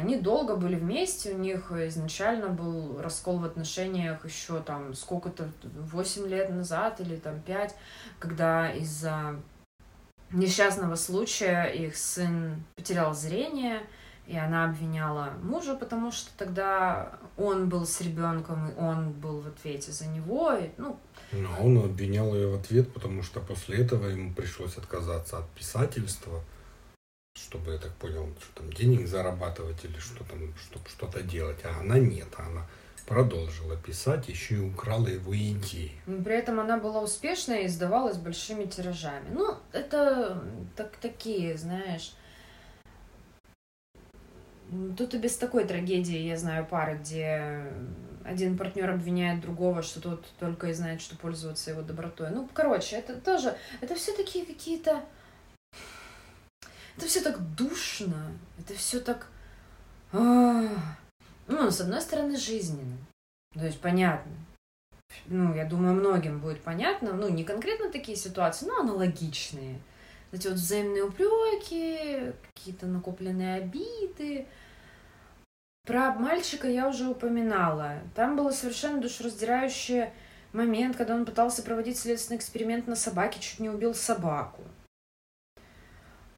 Они долго были вместе, у них изначально был раскол в отношениях еще там сколько-то, 8 лет назад или там 5, когда из-за несчастного случая их сын потерял зрение, и она обвиняла мужа, потому что тогда он был с ребенком, и он был в ответе за него. И, ну, Но он обвинял ее в ответ, потому что после этого ему пришлось отказаться от писательства, чтобы, я так понял, что там денег зарабатывать или что там, чтобы что-то делать. А она нет, она продолжила писать, еще и украла его идеи. При этом она была успешная и издавалась большими тиражами. Ну, это так, такие, знаешь, Тут и без такой трагедии, я знаю, пары, где один партнер обвиняет другого, что тот только и знает, что пользоваться его добротой. Ну, короче, это тоже, это все такие какие-то... Это все так душно, это все так... А, ну, с одной стороны, жизненно. То есть, понятно. Ну, я думаю, многим будет понятно. Ну, не конкретно такие ситуации, но аналогичные. Эти вот взаимные упреки, какие-то накопленные обиды, про мальчика я уже упоминала. Там было совершенно душераздирающий момент, когда он пытался проводить следственный эксперимент на собаке, чуть не убил собаку.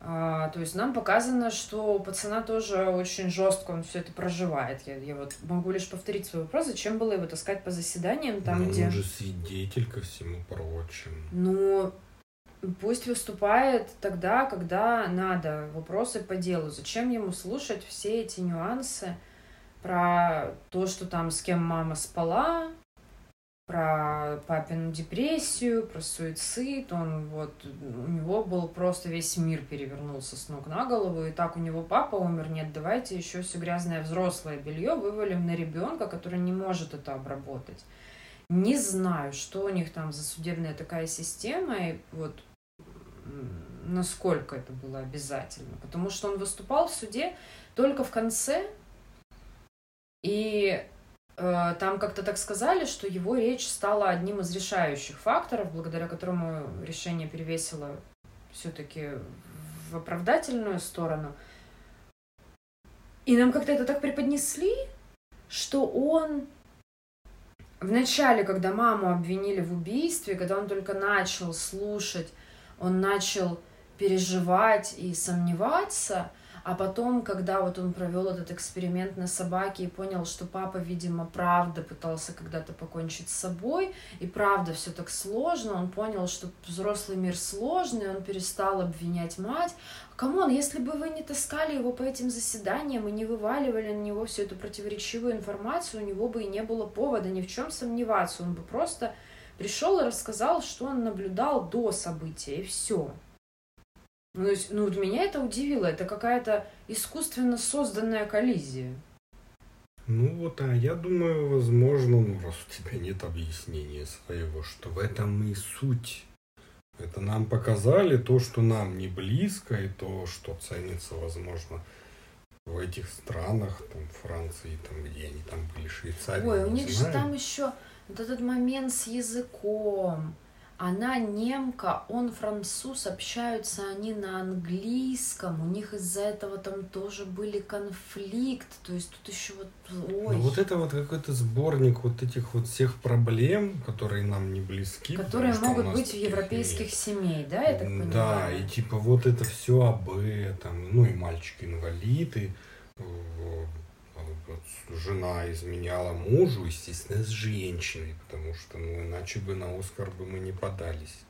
А, то есть нам показано, что у пацана тоже очень жестко он все это проживает. Я, я вот могу лишь повторить свой вопрос, зачем было его таскать по заседаниям там, Но где... Он же свидетель ко всему прочему. Ну, пусть выступает тогда, когда надо, вопросы по делу. Зачем ему слушать все эти нюансы? Про то, что там с кем мама спала, про папину депрессию, про суицид. Он вот, у него был просто весь мир перевернулся с ног на голову. И так у него папа умер. Нет, давайте еще все грязное взрослое белье вывалим на ребенка, который не может это обработать. Не знаю, что у них там за судебная такая система, и вот насколько это было обязательно. Потому что он выступал в суде только в конце, и э, там как-то так сказали, что его речь стала одним из решающих факторов, благодаря которому решение перевесило все-таки в оправдательную сторону. И нам как-то это так преподнесли, что он в начале, когда маму обвинили в убийстве, когда он только начал слушать, он начал переживать и сомневаться – а потом, когда вот он провел этот эксперимент на собаке и понял, что папа, видимо, правда пытался когда-то покончить с собой, и правда все так сложно, он понял, что взрослый мир сложный, он перестал обвинять мать. Come on, если бы вы не таскали его по этим заседаниям и не вываливали на него всю эту противоречивую информацию, у него бы и не было повода ни в чем сомневаться. Он бы просто пришел и рассказал, что он наблюдал до события, и все. Ну, то есть, ну, вот меня это удивило. Это какая-то искусственно созданная коллизия. Ну вот, а я думаю, возможно, ну раз у тебя нет объяснения своего, что в этом и суть. Это нам показали то, что нам не близко, и то, что ценится, возможно, в этих странах, там, Франции, там, где они там были, Швейцарии. Ой, у них знаю. же там еще вот этот момент с языком она немка, он француз, общаются они на английском, у них из-за этого там тоже были конфликты, то есть тут еще вот, ой. Ну, вот это вот какой-то сборник вот этих вот всех проблем, которые нам не близки. Которые могут быть в европейских нет. семей, да, я так понимаю? Да, и типа вот это все об этом, ну и мальчики-инвалиды, жена изменяла мужу, естественно, с женщиной, потому что, ну, иначе бы на Оскар бы мы не подались.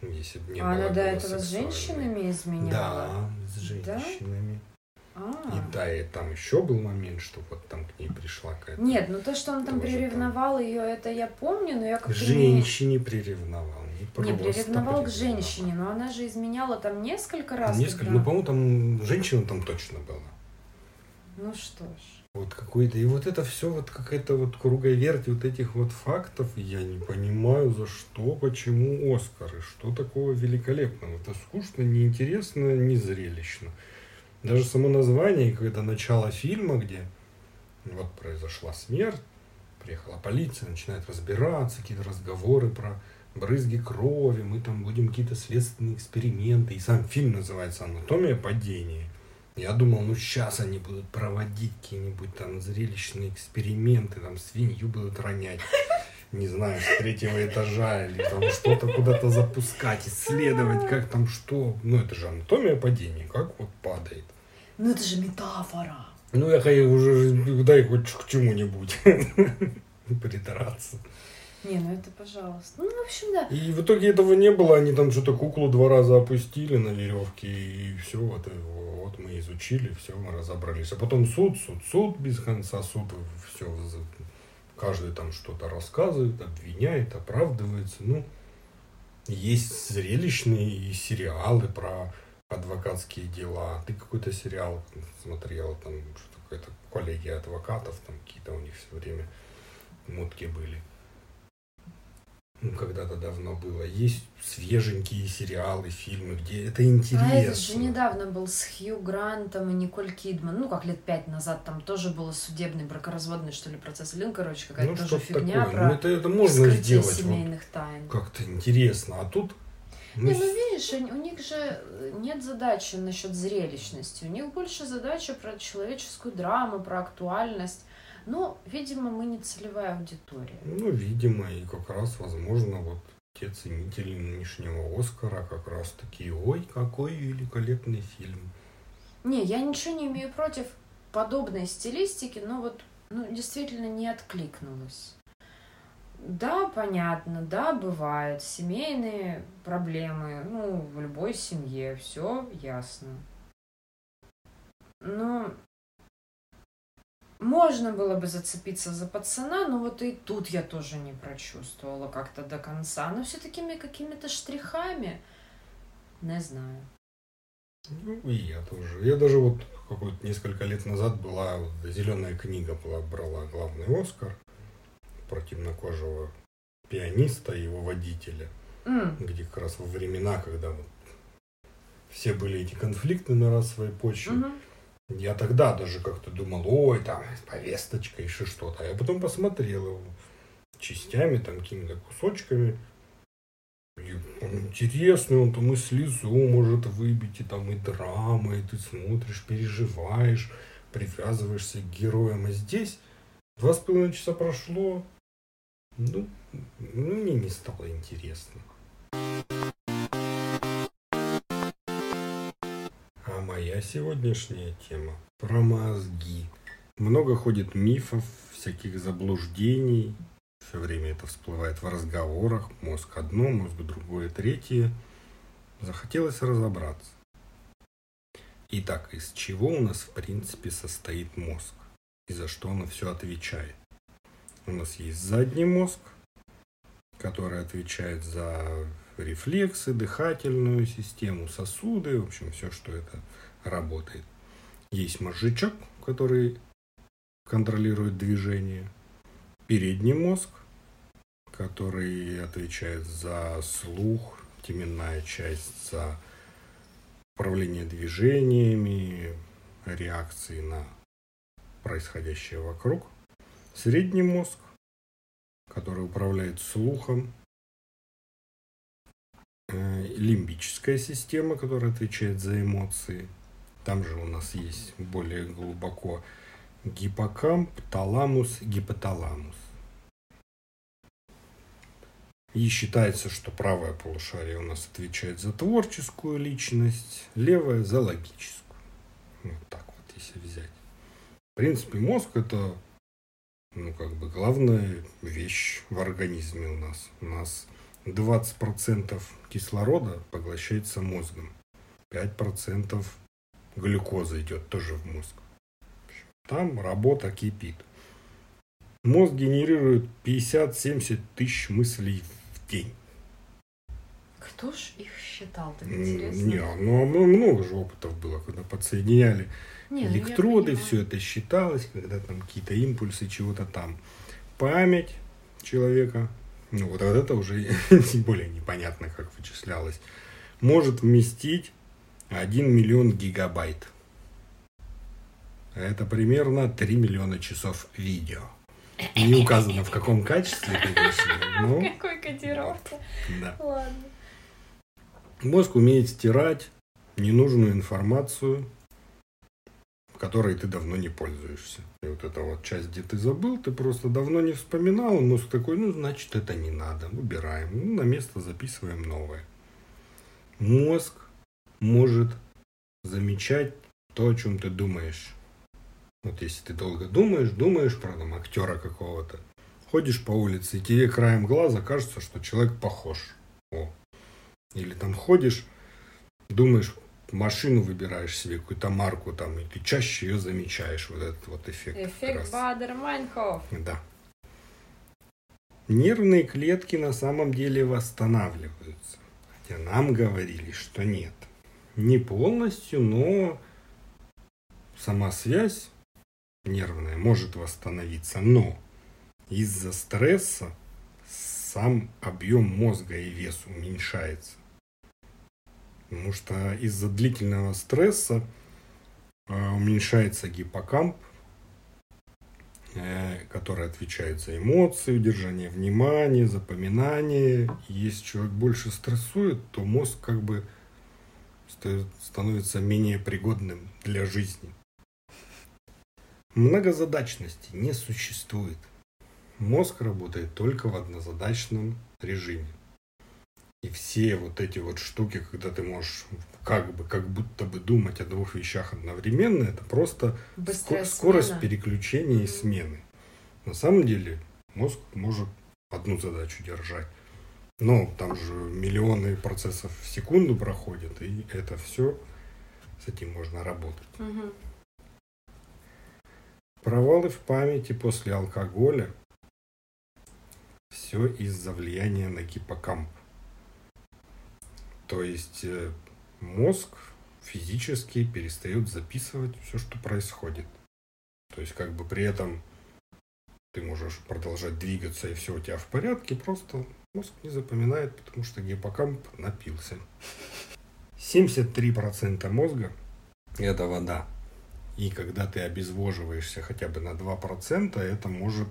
Ну, если бы не а она до этого с женщинами изменяла? Да, с женщинами. Да? А. И да, и там еще был момент, что вот там к ней пришла какая-то... Нет, ну то, что он там приревновал там... ее, это я помню, но я как-то... Женщине не... приревновал. Не, не приревновал к женщине, но она же изменяла там несколько раз. Несколько, когда... ну, по-моему, там женщина там точно была. Ну что ж. Вот какой-то. И вот это все вот какая-то вот круговерть вот этих вот фактов. Я не понимаю, за что, почему Оскары. Что такого великолепного. Это скучно, неинтересно, не зрелищно. Даже само название, когда начало фильма, где вот произошла смерть, приехала полиция, начинает разбираться, какие-то разговоры про брызги крови, мы там будем какие-то следственные эксперименты. И сам фильм называется «Анатомия падения». Я думал, ну сейчас они будут проводить какие-нибудь там зрелищные эксперименты, там свинью будут ронять, не знаю, с третьего этажа, или там что-то куда-то запускать, исследовать, как там что. Ну это же анатомия падения, как вот падает. Ну это же метафора. Ну я уже дай хоть к чему-нибудь придраться. Не, ну это пожалуйста. Ну, в общем, да. И в итоге этого не было, они там что-то куклу два раза опустили на веревке, и все, вот, вот мы изучили, все, мы разобрались. А потом суд, суд, суд без конца, суд, все, каждый там что-то рассказывает, обвиняет, оправдывается. Ну, есть зрелищные сериалы про адвокатские дела. Ты какой-то сериал смотрел, там, что какая-то коллегия адвокатов, там какие-то у них все время мутки были ну, когда-то давно было. Есть свеженькие сериалы, фильмы, где это интересно. А этот же недавно был с Хью Грантом и Николь Кидман. Ну, как лет пять назад там тоже было судебный бракоразводный, что ли, процесс. Или, ну, короче, какая-то ну, тоже фигня такое. про ну, это, это можно сделать семейных вот тайн. Как-то интересно. А тут мы... Не, ну видишь, у них же нет задачи насчет зрелищности. У них больше задача про человеческую драму, про актуальность. Но, видимо, мы не целевая аудитория. Ну, видимо, и как раз, возможно, вот те ценители нынешнего Оскара как раз таки, ой, какой великолепный фильм. Не, я ничего не имею против подобной стилистики, но вот ну, действительно не откликнулась. Да, понятно, да, бывают семейные проблемы, ну, в любой семье, все ясно. Но можно было бы зацепиться за пацана, но вот и тут я тоже не прочувствовала как-то до конца. Но все такими какими-то штрихами, не знаю. Ну, и я тоже. Я даже вот какой-то несколько лет назад была, вот, зеленая книга была, брала главный Оскар про темнокожего пианиста и его водителя. Mm. Где как раз во времена, когда вот все были эти конфликты на расовой почве. Mm-hmm я тогда даже как-то думал, ой, там повесточка, еще что-то. А я потом посмотрел его частями, там какими-то кусочками. И он интересный, он там и слезу может выбить, и там и драма, и ты смотришь, переживаешь, привязываешься к героям. А здесь два с половиной часа прошло, ну, ну мне не стало интересно. Моя сегодняшняя тема про мозги. Много ходит мифов, всяких заблуждений. Все время это всплывает в разговорах. Мозг одно, мозг другое, третье. Захотелось разобраться. Итак, из чего у нас в принципе состоит мозг? И за что он все отвечает? У нас есть задний мозг, который отвечает за рефлексы, дыхательную систему, сосуды, в общем, все, что это работает. Есть мозжечок, который контролирует движение. Передний мозг, который отвечает за слух, теменная часть за управление движениями, реакции на происходящее вокруг. Средний мозг, который управляет слухом, лимбическая система, которая отвечает за эмоции, там же у нас есть более глубоко гиппокамп, таламус, гипоталамус. И считается, что правое полушарие у нас отвечает за творческую личность, левое за логическую. Вот так вот, если взять. В принципе, мозг это ну, как бы главная вещь в организме у нас. У нас 20% кислорода поглощается мозгом, 5% глюкоза идет тоже в мозг. Там работа кипит. Мозг генерирует 50-70 тысяч мыслей в день. Кто ж их считал, так интересно? Не, ну, ну много же опытов было, когда подсоединяли не, ну, электроды, все это считалось, когда там какие-то импульсы чего-то там. Память человека, ну вот, вот это уже тем более непонятно, как вычислялось, может вместить 1 миллион гигабайт. Это примерно 3 миллиона часов видео. Не указано в каком качестве, конечно. Но, Какой котировки. да. Ладно. Мозг умеет стирать ненужную информацию, которой ты давно не пользуешься. И вот эта вот часть, где ты забыл, ты просто давно не вспоминал, и мозг такой, ну, значит, это не надо, убираем. Ну, на место записываем новое. Мозг может замечать то, о чем ты думаешь. Вот если ты долго думаешь, думаешь про там, актера какого-то, ходишь по улице, и тебе краем глаза кажется, что человек похож. О. Или там ходишь, думаешь, машину выбираешь себе, какую-то марку там, и ты чаще ее замечаешь, вот этот вот эффект. Эффект. Бадер-Майнхоф. Да. Нервные клетки на самом деле восстанавливаются. Хотя нам говорили, что нет. Не полностью, но сама связь нервная может восстановиться. Но из-за стресса сам объем мозга и вес уменьшается. Потому что из-за длительного стресса э, уменьшается гиппокамп, э, который отвечает за эмоции, удержание внимания, запоминание. Если человек больше стрессует, то мозг как бы ста- становится менее пригодным для жизни. Многозадачности не существует. Мозг работает только в однозадачном режиме. И все вот эти вот штуки, когда ты можешь как бы, как будто бы думать о двух вещах одновременно, это просто Ско- скорость смена. переключения и смены. На самом деле мозг может одну задачу держать. Но там же миллионы процессов в секунду проходят, и это все с этим можно работать. Мгм. Провалы в памяти после алкоголя все из-за влияния на гиппокамп. То есть э, мозг физически перестает записывать все, что происходит. То есть как бы при этом ты можешь продолжать двигаться и все у тебя в порядке, просто мозг не запоминает, потому что гиппокамп напился. 73% мозга – это вода. И когда ты обезвоживаешься хотя бы на 2%, это может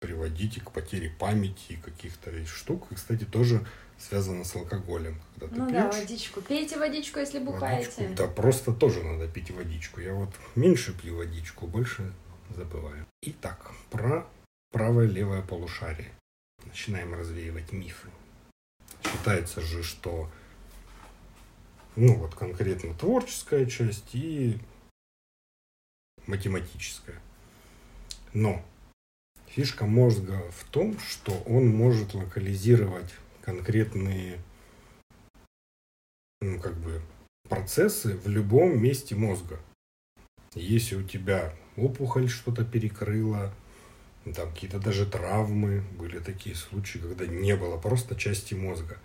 приводить и к потере памяти и каких-то штук. И, кстати, тоже связано с алкоголем. Когда ты Ну да, пьешь, водичку. Пейте водичку, если водичку, бухаете. да, просто тоже надо пить водичку. Я вот меньше пью водичку, больше забываю. Итак, про правое и левое полушарие. Начинаем развеивать мифы. Считается же, что ну вот конкретно творческая часть и математическая. Но фишка мозга в том, что он может локализировать конкретные ну, как бы процессы в любом месте мозга. Если у тебя опухоль что-то перекрыла, там какие-то даже травмы, были такие случаи, когда не было просто части мозга.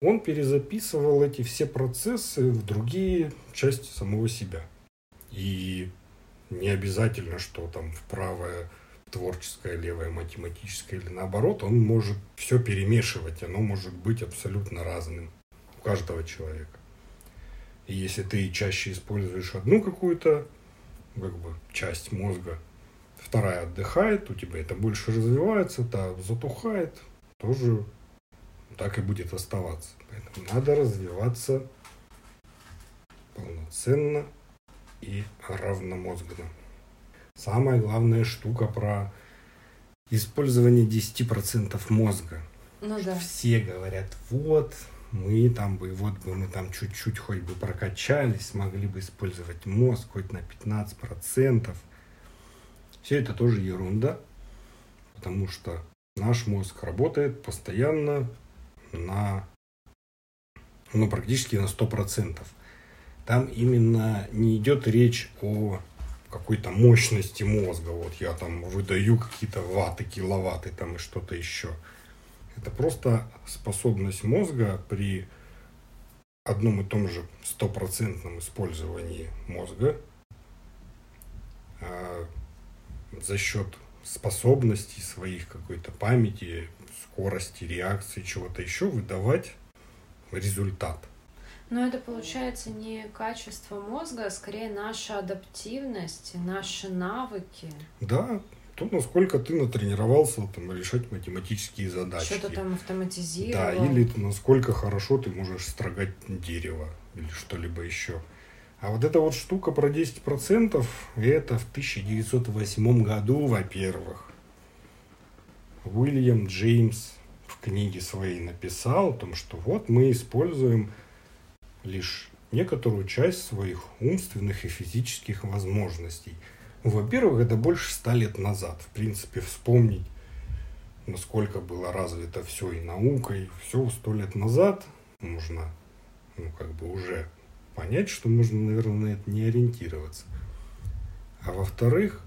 Он перезаписывал эти все процессы в другие части самого себя. И не обязательно, что там в правое творческое, левое математическое или наоборот, он может все перемешивать, оно может быть абсолютно разным у каждого человека. И если ты чаще используешь одну какую-то как бы, часть мозга, вторая отдыхает, у тебя это больше развивается, та затухает, тоже так и будет оставаться. Поэтому надо развиваться полноценно и равномозгно. Самая главная штука про использование 10% мозга. Ну да. Все говорят, вот, мы там бы, вот бы мы там чуть-чуть хоть бы прокачались, смогли бы использовать мозг хоть на 15%. Все это тоже ерунда, потому что наш мозг работает постоянно на, ну, практически на 100%. Там именно не идет речь о какой-то мощности мозга. Вот я там выдаю какие-то ваты, киловатты там и что-то еще. Это просто способность мозга при одном и том же стопроцентном использовании мозга а, за счет способностей своих какой-то памяти, скорости реакции, чего-то еще выдавать результат. Но это получается не качество мозга, а скорее наша адаптивность, наши навыки. Да, то, насколько ты натренировался там, решать математические задачи. Что-то там автоматизировал. Да, или насколько хорошо ты можешь строгать дерево или что-либо еще. А вот эта вот штука про 10% это в 1908 году, во-первых. Уильям Джеймс в книге своей написал о том, что вот мы используем лишь некоторую часть своих умственных и физических возможностей. Ну, во-первых, это больше ста лет назад. В принципе, вспомнить, насколько было развито все и наука, и все сто лет назад можно, ну, как бы уже понять, что можно, наверное, на это не ориентироваться. А во-вторых,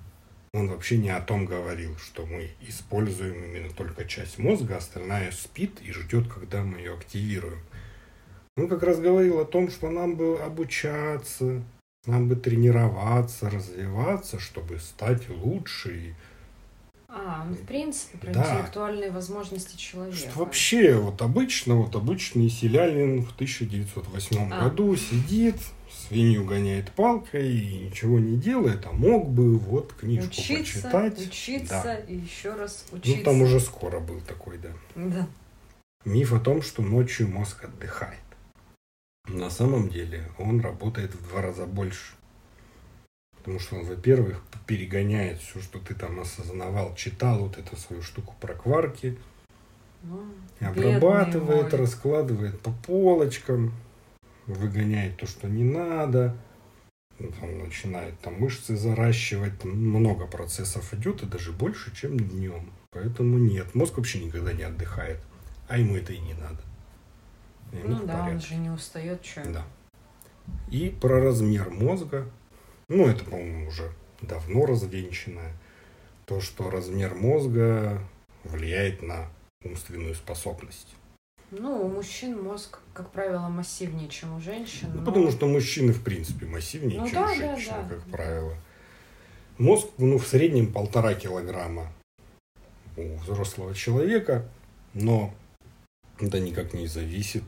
он вообще не о том говорил, что мы используем именно только часть мозга, остальная спит и ждет, когда мы ее активируем. Он как раз говорил о том, что нам бы обучаться, нам бы тренироваться, развиваться, чтобы стать лучше. А, ну, в принципе, про Да. интеллектуальные возможности человека. Что вообще вот обычно, вот обычный селянин в 1908 А. году сидит, свинью гоняет палкой и ничего не делает, а мог бы вот книжку Учиться, почитать. учиться Да. и еще раз учиться. Ну там уже скоро был такой, да. Да. Миф о том, что ночью мозг отдыхает. На самом деле он работает в два раза больше. Потому что он, во-первых, перегоняет все, что ты там осознавал, читал вот эту свою штуку про кварки, Ну, обрабатывает, мой. раскладывает по полочкам, выгоняет то, что не надо, там начинает там мышцы заращивать, там много процессов идет, и даже больше, чем днем. Поэтому нет, мозг вообще никогда не отдыхает, а ему это и не надо. Ну да, он порядке. же не устает, что. Да. И про размер мозга, ну это, по-моему, уже давно развенчанное, то, что размер мозга влияет на умственную способность. Ну, у мужчин мозг, как правило, массивнее, чем у женщин. Ну, но- потому что мужчины, в принципе, массивнее, Ну чем да, да, женщины, да. как правило. Мозг, ну, в среднем полтора килограмма у взрослого человека, но это никак не зависит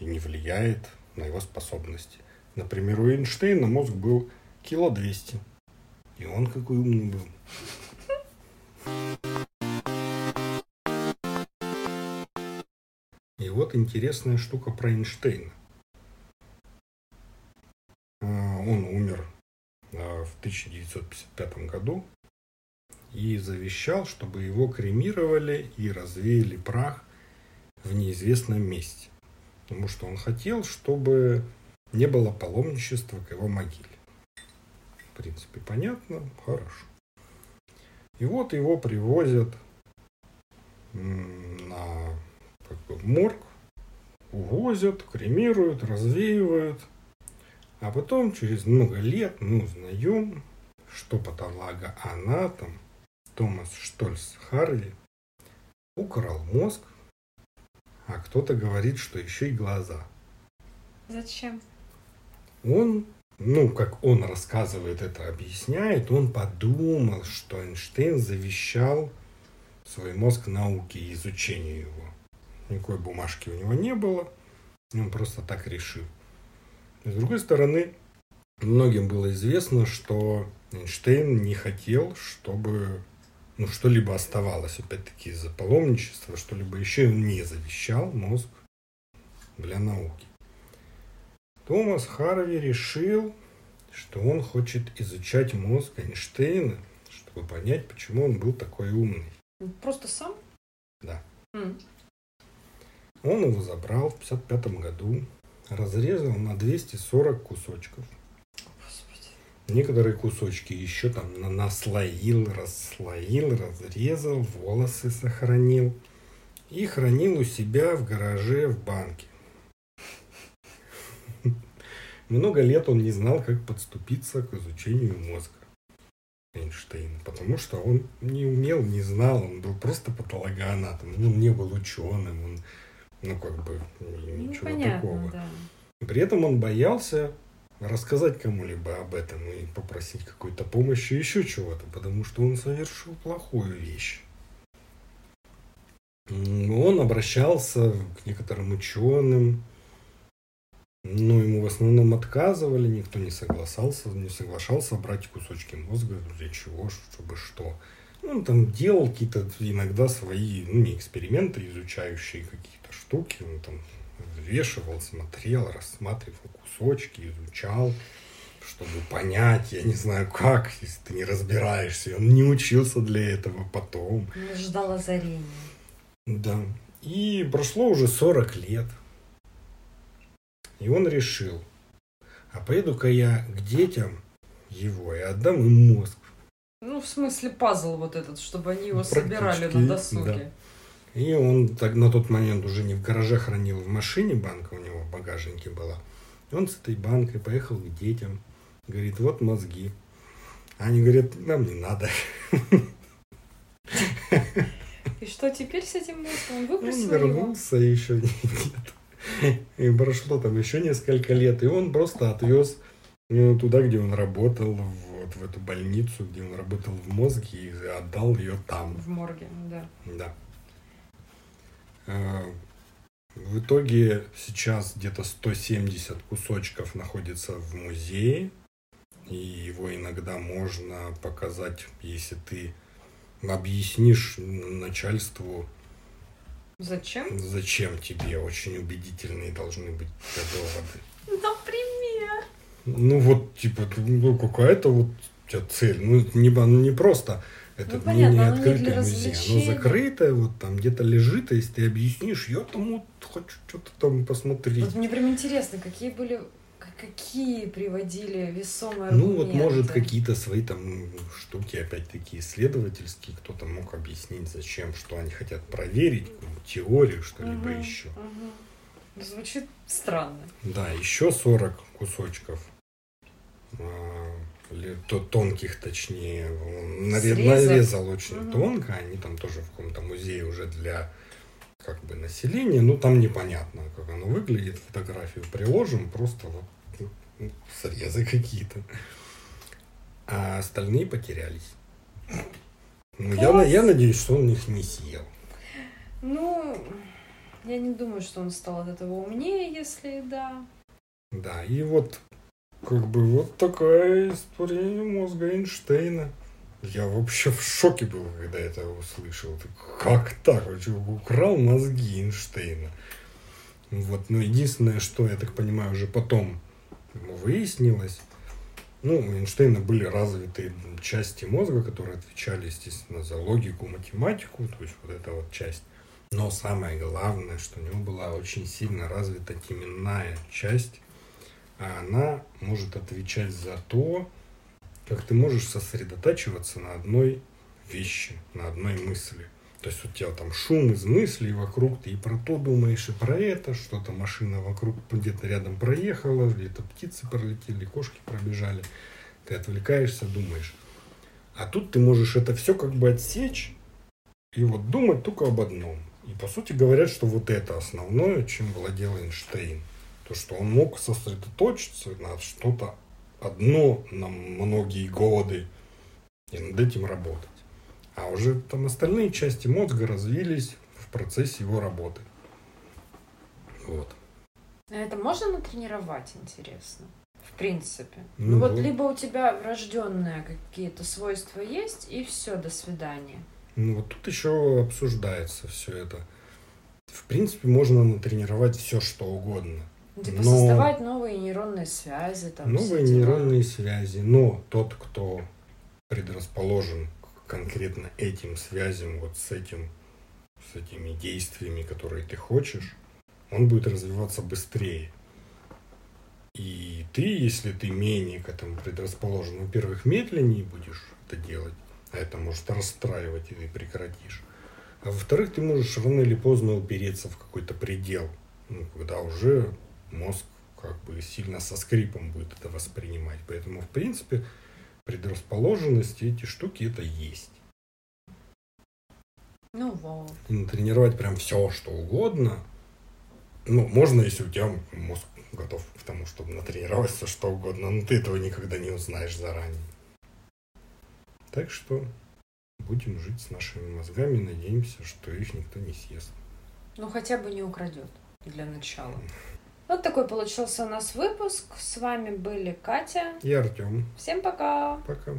и не влияет на его способности. Например, у Эйнштейна мозг был кило двести. И он какой умный был. И вот интересная штука про Эйнштейна. А, Он умер а, в 1955 году и завещал, чтобы его кремировали и развеяли прах в неизвестном месте. Потому что он хотел, чтобы не было паломничества к его могиле. В принципе, понятно, хорошо. И вот его привозят на как бы, морг, увозят, кремируют, развеивают. А потом, через много лет, мы узнаем, что патологоанатом Томас Штольц Харли украл мозг, а кто-то говорит, что еще и глаза. Зачем? Он, ну, как он рассказывает это, объясняет, он подумал, что Эйнштейн завещал свой мозг науке и изучению его. Никакой бумажки у него не было, и он просто так решил. С другой стороны, многим было известно, что Эйнштейн не хотел, чтобы ну, что-либо оставалось, опять-таки, из-за паломничества, что-либо еще, и он не завещал мозг для науки. Томас Харви решил, что он хочет изучать мозг Эйнштейна, чтобы понять, почему он был такой умный. Просто сам? Да. М. Он его забрал в 1955 году, разрезал на 240 кусочков. Некоторые кусочки еще там на- наслоил, расслоил, разрезал, волосы сохранил и хранил у себя в гараже в банке. Много лет он не знал, как подступиться к изучению мозга Эйнштейна, потому что он не умел, не знал, он был просто патологоанатом, он не был ученым, он, ну, как бы, Ну, ничего понятно, такого. да. При этом он боялся рассказать кому-либо об этом и попросить какой-то помощи, еще чего-то, потому что он совершил плохую вещь. Он обращался к некоторым ученым, но ему в основном отказывали, никто не соглашался, не соглашался брать кусочки мозга, для чего, чтобы что. Он там делал какие-то иногда свои, ну, не эксперименты, изучающие какие-то штуки. Он там взвешивал, смотрел, рассматривал кусочки, изучал, чтобы понять, я не знаю как, если ты не разбираешься. Он не учился для этого потом. Он ждал озарения. Да. И прошло уже 40 лет. И он решил, а поеду-ка я к детям его и отдам им мозг. Ну, в смысле, пазл вот этот, чтобы они его Ну, собирали на досуге. И он так на тот момент уже не в гараже хранил, в машине банка у него в багажнике была. И он с этой банкой поехал к детям. Говорит, вот мозги. Они говорят, нам не надо. И что теперь с этим мозгом? Он Он выбросил его? вернулся еще нет. И прошло там еще несколько лет. И он просто отвез э, туда, где он работал, вот в эту больницу, где он работал в мозге, и отдал ее там. В морге, да. Да. Э, В итоге сейчас где-то 170 кусочков находится в музее. И его иногда можно показать, если ты объяснишь начальству, Зачем? зачем тебе. Очень убедительные должны быть доводы. Например. Ну вот, типа, ну какая-то вот у тебя цель. Ну, не, не просто это Ну, понятно, не не открытый музей, оно закрытое, вот там где-то лежит, а если ты объяснишь, я там вот хочу что-то там посмотреть. Вот мне прям интересно, какие были, какие приводили весомые Ну вот, аргументы? может, какие-то свои там штуки, опять-таки, исследовательские, кто-то мог объяснить, зачем, что они хотят проверить, теорию, что-либо Мгм, еще. мгм. Звучит странно. Да, еще 40 кусочков. То, тонких, точнее, он наре- Срезов. нарезал очень Мгм. тонко. Они там тоже в каком-то музее уже для как бы населения. Ну, там непонятно, как оно выглядит. Фотографию приложим, просто вот ну, срезы какие-то. А остальные потерялись. Ну, я, я надеюсь, что он их не съел. Ну, я не думаю, что он стал от этого умнее, если да. Да, и вот как бы вот такая история мозга Эйнштейна. Я вообще в шоке был, когда это услышал. Как так? Украл мозги Эйнштейна. Вот, но единственное, что, я так понимаю, уже потом выяснилось, ну, у Эйнштейна были развиты части мозга, которые отвечали, естественно, за логику, математику, то есть вот эта вот часть. Но самое главное, что у него была очень сильно развита теменная часть, а она может отвечать за то, как ты можешь сосредотачиваться на одной вещи, на одной мысли. То есть у тебя там шум из мыслей вокруг, ты и про то думаешь, и про это, что-то машина вокруг где-то рядом проехала, где-то птицы пролетели, кошки пробежали. Ты отвлекаешься, думаешь. А тут ты можешь это все как бы отсечь и вот думать только об одном. И по сути говорят, что вот это основное, чем владел Эйнштейн. То, что он мог сосредоточиться на что-то одно на многие годы и над этим работать. А уже там остальные части мозга развились в процессе его работы. Вот. А это можно натренировать, интересно? В принципе. Ну Ну, вот вот. либо у тебя врожденные какие-то свойства есть, и все, до свидания. Ну вот тут еще обсуждается все это. В принципе, можно натренировать все, что угодно. Ну, Типа Но- создавать новые нейронные связи. Там, Новые нейронные связи. Но тот, кто предрасположен к конкретно этим связям, вот с этим, с этими действиями, которые ты хочешь, он будет развиваться быстрее. И ты, если ты менее к этому предрасположен, во-первых, медленнее будешь это делать, а это может расстраивать, и ты прекратишь. А во-вторых, ты можешь рано или поздно упереться в какой-то предел, ну, когда уже мозг как бы сильно со скрипом будет это воспринимать. Поэтому, в принципе, предрасположенность, эти штуки это есть. Ну вот. И натренировать прям все, что угодно. Ну, можно, если у тебя мозг готов к тому, чтобы натренировать все, что угодно, но ты этого никогда не узнаешь заранее. Так что будем жить с нашими мозгами, надеемся, что их никто не съест. Ну хотя бы не украдет для начала. Вот такой получился у нас выпуск. С вами были Катя. И Артем. Всем пока! Пока.